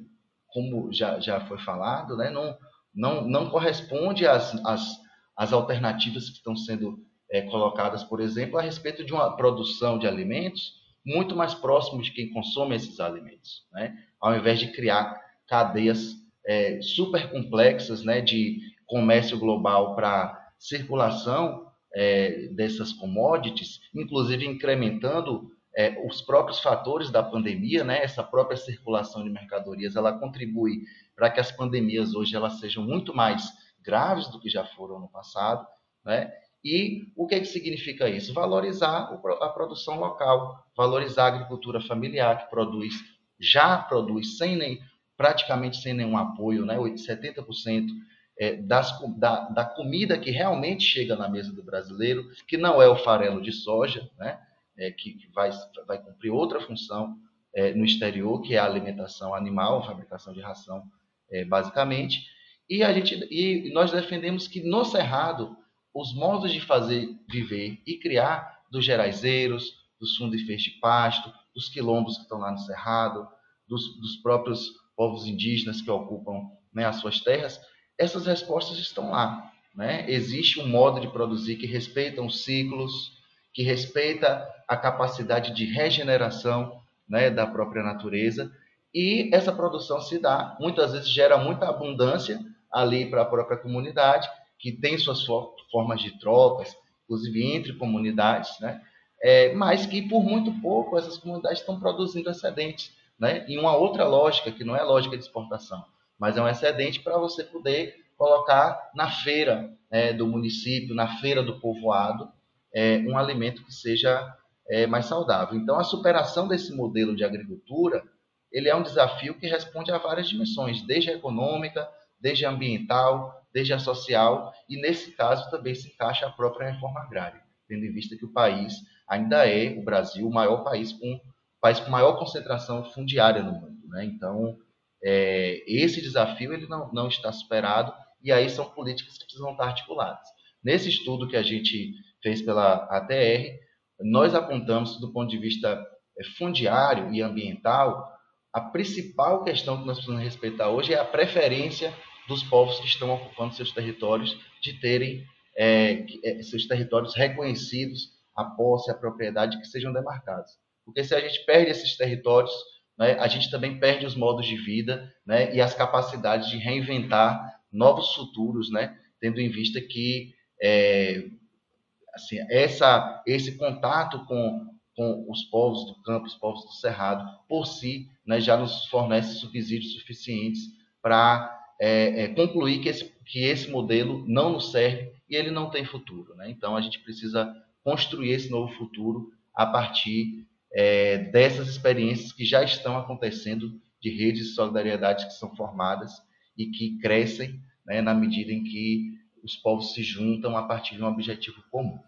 [SPEAKER 5] como já, já foi falado, né, não, não, não corresponde às, às, às alternativas que estão sendo é, colocadas, por exemplo, a respeito de uma produção de alimentos muito mais próximo de quem consome esses alimentos, né? ao invés de criar cadeias é, super complexas né, de comércio global para circulação é, dessas commodities, inclusive incrementando é, os próprios fatores da pandemia, né? Essa própria circulação de mercadorias, ela contribui para que as pandemias hoje elas sejam muito mais graves do que já foram no passado, né? E o que, é que significa isso? Valorizar a produção local, valorizar a agricultura familiar que produz, já produz sem nem, praticamente sem nenhum apoio, né? 70% é, das, da, da comida que realmente chega na mesa do brasileiro, que não é o farelo de soja, né? é, que, vai, vai cumprir outra função é, no exterior, que é a alimentação animal, a fabricação de ração, é, basicamente. E, a gente, e nós defendemos que no Cerrado, os modos de fazer viver e criar dos geraizeiros, dos fundifeiros de pasto, dos quilombos que estão lá no Cerrado, dos, dos próprios povos indígenas que ocupam né, as suas terras, essas respostas estão lá. Né? Existe um modo de produzir que respeita os ciclos, que respeita a capacidade de regeneração né, da própria natureza. E essa produção se dá, muitas vezes gera muita abundância ali para a própria comunidade, que tem suas formas de trocas, inclusive entre comunidades, né? É, mas que por muito pouco essas comunidades estão produzindo excedentes, né? em uma outra lógica, que não é lógica de exportação, mas é um excedente para você poder colocar na feira né, do município, na feira do povoado, é, um alimento que seja é, mais saudável. Então, a superação desse modelo de agricultura, ele é um desafio que responde a várias dimensões, desde a econômica, desde a ambiental, desde a social, e nesse caso também se encaixa a própria reforma agrária, tendo em vista que o país ainda é, o Brasil, o maior país com, país com maior concentração fundiária no mundo. Né? Então, é, esse desafio ele não, não está superado, e aí são políticas que precisam estar articuladas. Nesse estudo que a gente fez pela ATR, nós apontamos, do ponto de vista é, fundiário e ambiental, a principal questão que nós precisamos respeitar hoje é a preferência dos povos que estão ocupando seus territórios de terem é, é, seus territórios reconhecidos, a posse, a propriedade, que sejam demarcados. Porque se a gente perde esses territórios, né, a gente também perde os modos de vida né, e as capacidades de reinventar novos futuros, né, tendo em vista que é, assim, essa, esse contato com, com os povos do campo, os povos do cerrado, por si, né, já nos fornece subsídios suficientes para é, é, concluir que esse, que esse modelo não nos serve e ele não tem futuro. Né? Então, a gente precisa construir esse novo futuro a partir é, dessas experiências que já estão acontecendo de redes de solidariedade que são formadas e que crescem né, na medida em que os povos se juntam a partir de um objetivo comum.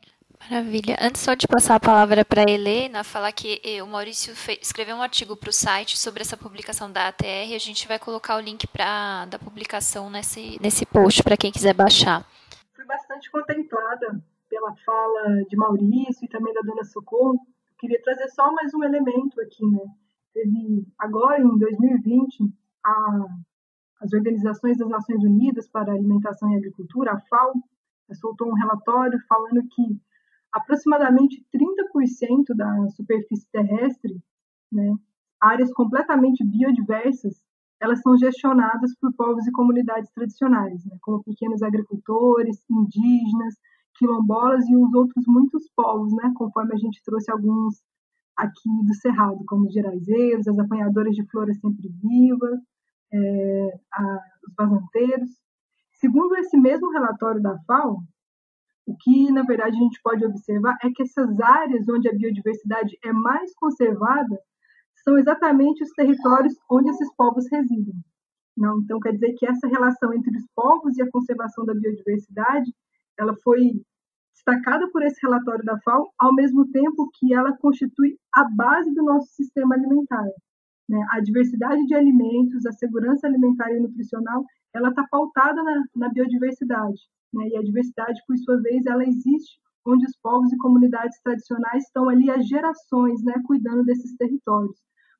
[SPEAKER 1] Maravilha. Antes só de passar a palavra para a Helena, falar que o Maurício escreveu um artigo para o site sobre essa publicação da ATR. A gente vai colocar o link pra, da publicação nesse, nesse post para quem quiser baixar.
[SPEAKER 4] Fui bastante contemplada pela fala de Maurício e também da dona Socorro. Queria trazer só mais um elemento aqui, né? Teve agora em 2020 a as Organizações das Nações Unidas para Alimentação e Agricultura, a FAO, soltou um relatório falando que aproximadamente 30% da superfície terrestre, né, áreas completamente biodiversas, elas são gestionadas por povos e comunidades tradicionais, né, como pequenos agricultores, indígenas, quilombolas e os outros muitos povos, né, conforme a gente trouxe alguns aqui do Cerrado, como os geraizeiros, as apanhadoras de flora sempre vivas, é, a, os vazanteiros. Segundo esse mesmo relatório da FAO, o que, na verdade, a gente pode observar é que essas áreas onde a biodiversidade é mais conservada são exatamente os territórios onde esses povos residem. Não? Então, quer dizer que essa relação entre os povos e a conservação da biodiversidade, ela foi destacada por esse relatório da FAO, ao mesmo tempo que ela constitui a base do nosso sistema alimentar. Né? A diversidade de alimentos, a segurança alimentar e nutricional, ela está pautada na, na biodiversidade. Né? E a diversidade, por sua vez, ela existe onde os povos e comunidades tradicionais estão ali há gerações, né, cuidando desses territórios,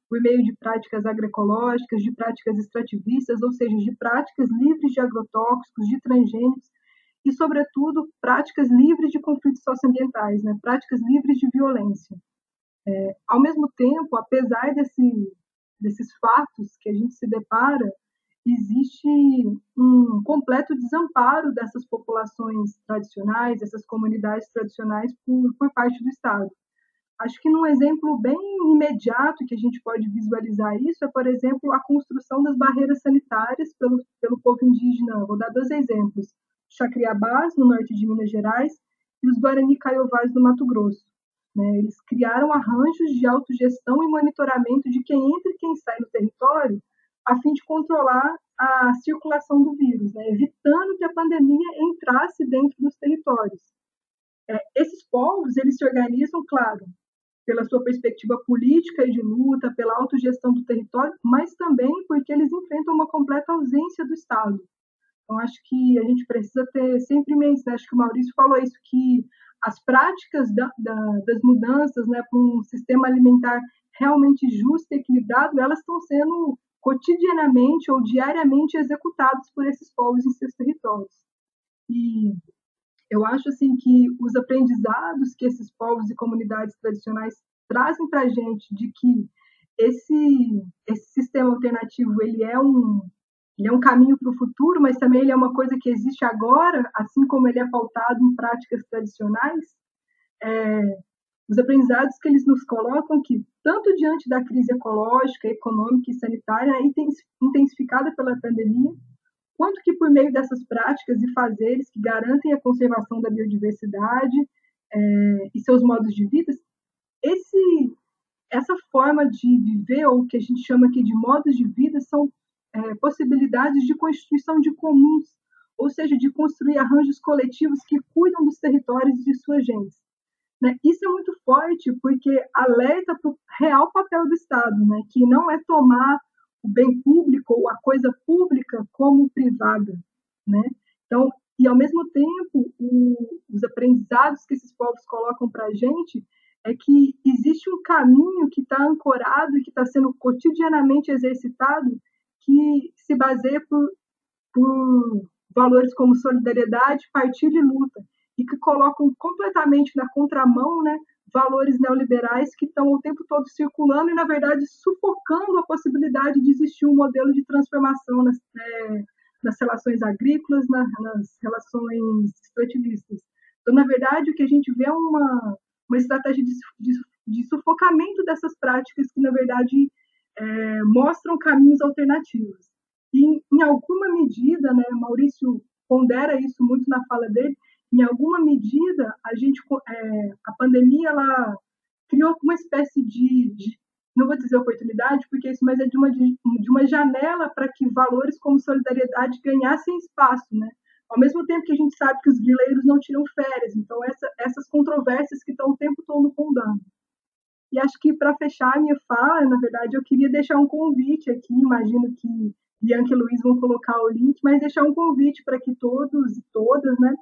[SPEAKER 4] por meio de práticas agroecológicas, de práticas extrativistas, ou seja, de práticas livres de agrotóxicos, de transgênicos e, sobretudo, práticas livres de conflitos socioambientais, né, práticas livres de violência. É, ao mesmo tempo, apesar desse, desses fatos que a gente se depara, existe um completo desamparo dessas populações tradicionais, dessas comunidades tradicionais por, por parte do Estado. Acho que num exemplo bem imediato que a gente pode visualizar isso é, por exemplo, a construção das barreiras sanitárias pelo, pelo povo indígena. Vou dar dois exemplos: Chacriabás, no norte de Minas Gerais, e os Guarani Caiovás, no Mato Grosso. Né? Eles criaram arranjos de autogestão e monitoramento de quem entra e quem sai no território, a fim de controlar a circulação do vírus, né? evitando que a pandemia entrasse dentro dos territórios. É, esses povos eles se organizam, claro, pela sua perspectiva política e de luta, pela autogestão do território, mas também porque eles enfrentam uma completa ausência do Estado. Então, acho que a gente precisa ter sempre em mente, né? acho que o Maurício falou isso, que as práticas da, da, das mudanças né, para um sistema alimentar realmente justo e equilibrado, elas estão sendo cotidianamente ou diariamente executadas por esses povos em seus territórios. E eu acho assim que os aprendizados que esses povos e comunidades tradicionais trazem para a gente de que esse esse sistema alternativo ele é um ele é um caminho para o futuro, mas também ele é uma coisa que existe agora, assim como ele é pautado em práticas tradicionais. É, os aprendizados que eles nos colocam que tanto diante da crise ecológica, econômica e sanitária intensificada pela pandemia, quanto que por meio dessas práticas e fazeres que garantem a conservação da biodiversidade é, e seus modos de vida, esse, essa forma de viver, ou o que a gente chama aqui de modos de vida, são é, possibilidades de constituição de comuns, ou seja, de construir arranjos coletivos que cuidam dos territórios de sua gente. Né? Isso é muito forte porque alerta para o real papel do Estado, né? que não é tomar o bem público ou a coisa pública como privada, né? Então, e ao mesmo tempo, o, os aprendizados que esses povos colocam para a gente é que existe um caminho que está ancorado e que está sendo cotidianamente exercitado que se baseia por, por valores como solidariedade, partilha e luta, e que colocam completamente na contramão né, valores neoliberais que estão o tempo todo circulando e, na verdade, sufocando a possibilidade de existir um modelo de transformação nas, é, nas relações agrícolas, na, nas relações extrativistas. Então, na verdade, o que a gente vê é uma, uma estratégia de, de, de sufocamento dessas práticas que, na verdade, é, mostram caminhos alternativos. E, em, em alguma medida, né, Maurício pondera isso muito na fala dele, em alguma medida, a gente, é, a pandemia, ela criou uma espécie de, de, não vou dizer oportunidade, porque isso, mas é de uma, de, de uma janela para que valores como solidariedade ganhassem espaço, né? Ao mesmo tempo que a gente sabe que os grileiros não tiram férias, então essa, essas controvérsias que estão o tempo todo rondando. E acho que para fechar a minha fala, na verdade, eu queria deixar um convite aqui, imagino que Bianca e Luiz vão colocar o link, mas deixar um convite para que todos e todas, né,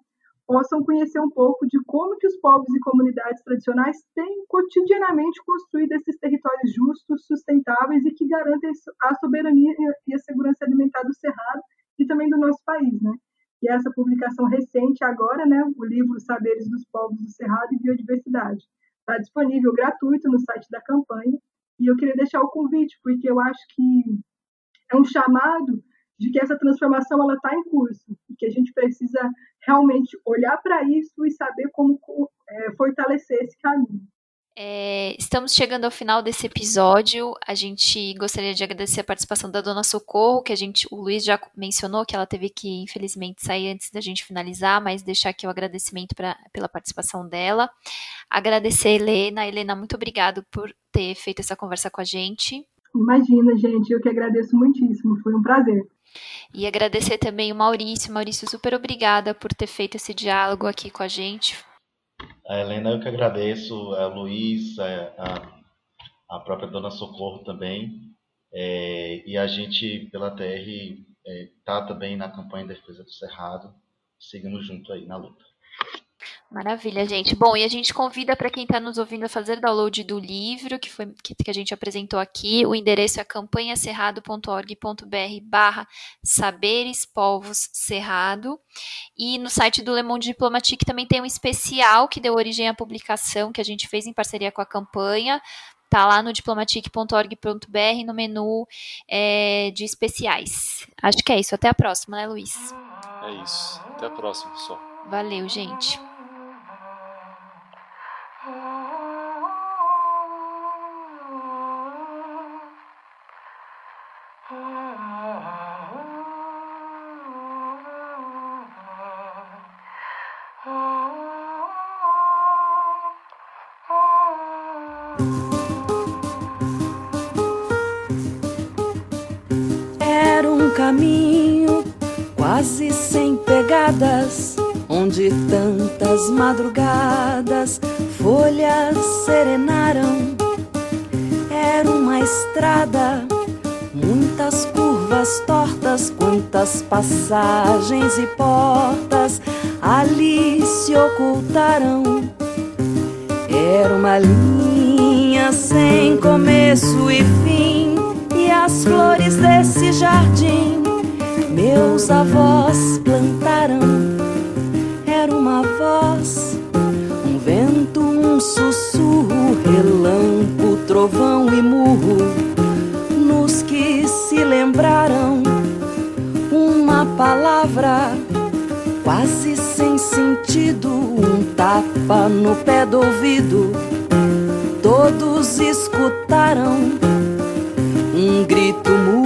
[SPEAKER 4] possam conhecer um pouco de como que os povos e comunidades tradicionais têm cotidianamente construído esses territórios justos, sustentáveis e que garantem a soberania e a segurança alimentar do Cerrado e também do nosso país, né? E essa publicação recente agora, né, o livro Saberes dos Povos do Cerrado e Biodiversidade, está disponível gratuito no site da campanha. E eu queria deixar o convite, porque eu acho que é um chamado de que essa transformação ela está em curso e que a gente precisa realmente olhar para isso e saber como é, fortalecer esse caminho.
[SPEAKER 1] É, estamos chegando ao final desse episódio. A gente gostaria de agradecer a participação da Dona Socorro, que a gente, o Luiz já mencionou que ela teve que, infelizmente, sair antes da gente finalizar, mas deixar aqui o agradecimento pra, pela participação dela. Agradecer a Helena. Helena, muito obrigado por ter feito essa conversa com a gente.
[SPEAKER 4] Imagina, gente, eu que agradeço muitíssimo, foi um prazer.
[SPEAKER 1] E agradecer também o Maurício. Maurício, super obrigada por ter feito esse diálogo aqui com a gente.
[SPEAKER 5] A Helena, eu que agradeço, a Luiz, a, a própria Dona Socorro também. É, e a gente, pela TR, está é, também na campanha de defesa do Cerrado, seguindo junto aí na luta.
[SPEAKER 1] Maravilha, gente. Bom, e a gente convida para quem está nos ouvindo a fazer download do livro que, foi, que, que a gente apresentou aqui. O endereço é campanhacerrado.org.br barra Saberes Povos Cerrado. E no site do Le Monde Diplomatique também tem um especial que deu origem à publicação que a gente fez em parceria com a campanha. Está lá no diplomatic.org.br no menu é, de especiais. Acho que é isso. Até a próxima, né, Luiz?
[SPEAKER 2] É isso. Até a próxima, pessoal.
[SPEAKER 1] Valeu, gente.
[SPEAKER 6] Era um caminho quase sem pegadas, onde tantas madrugadas altas passagens e portas ali se ocultaram. Era uma linha sem começo e fim, e as flores desse jardim meus avós plantaram. palavra, quase sem sentido, um tapa no pé do ouvido. Todos escutaram um grito mudo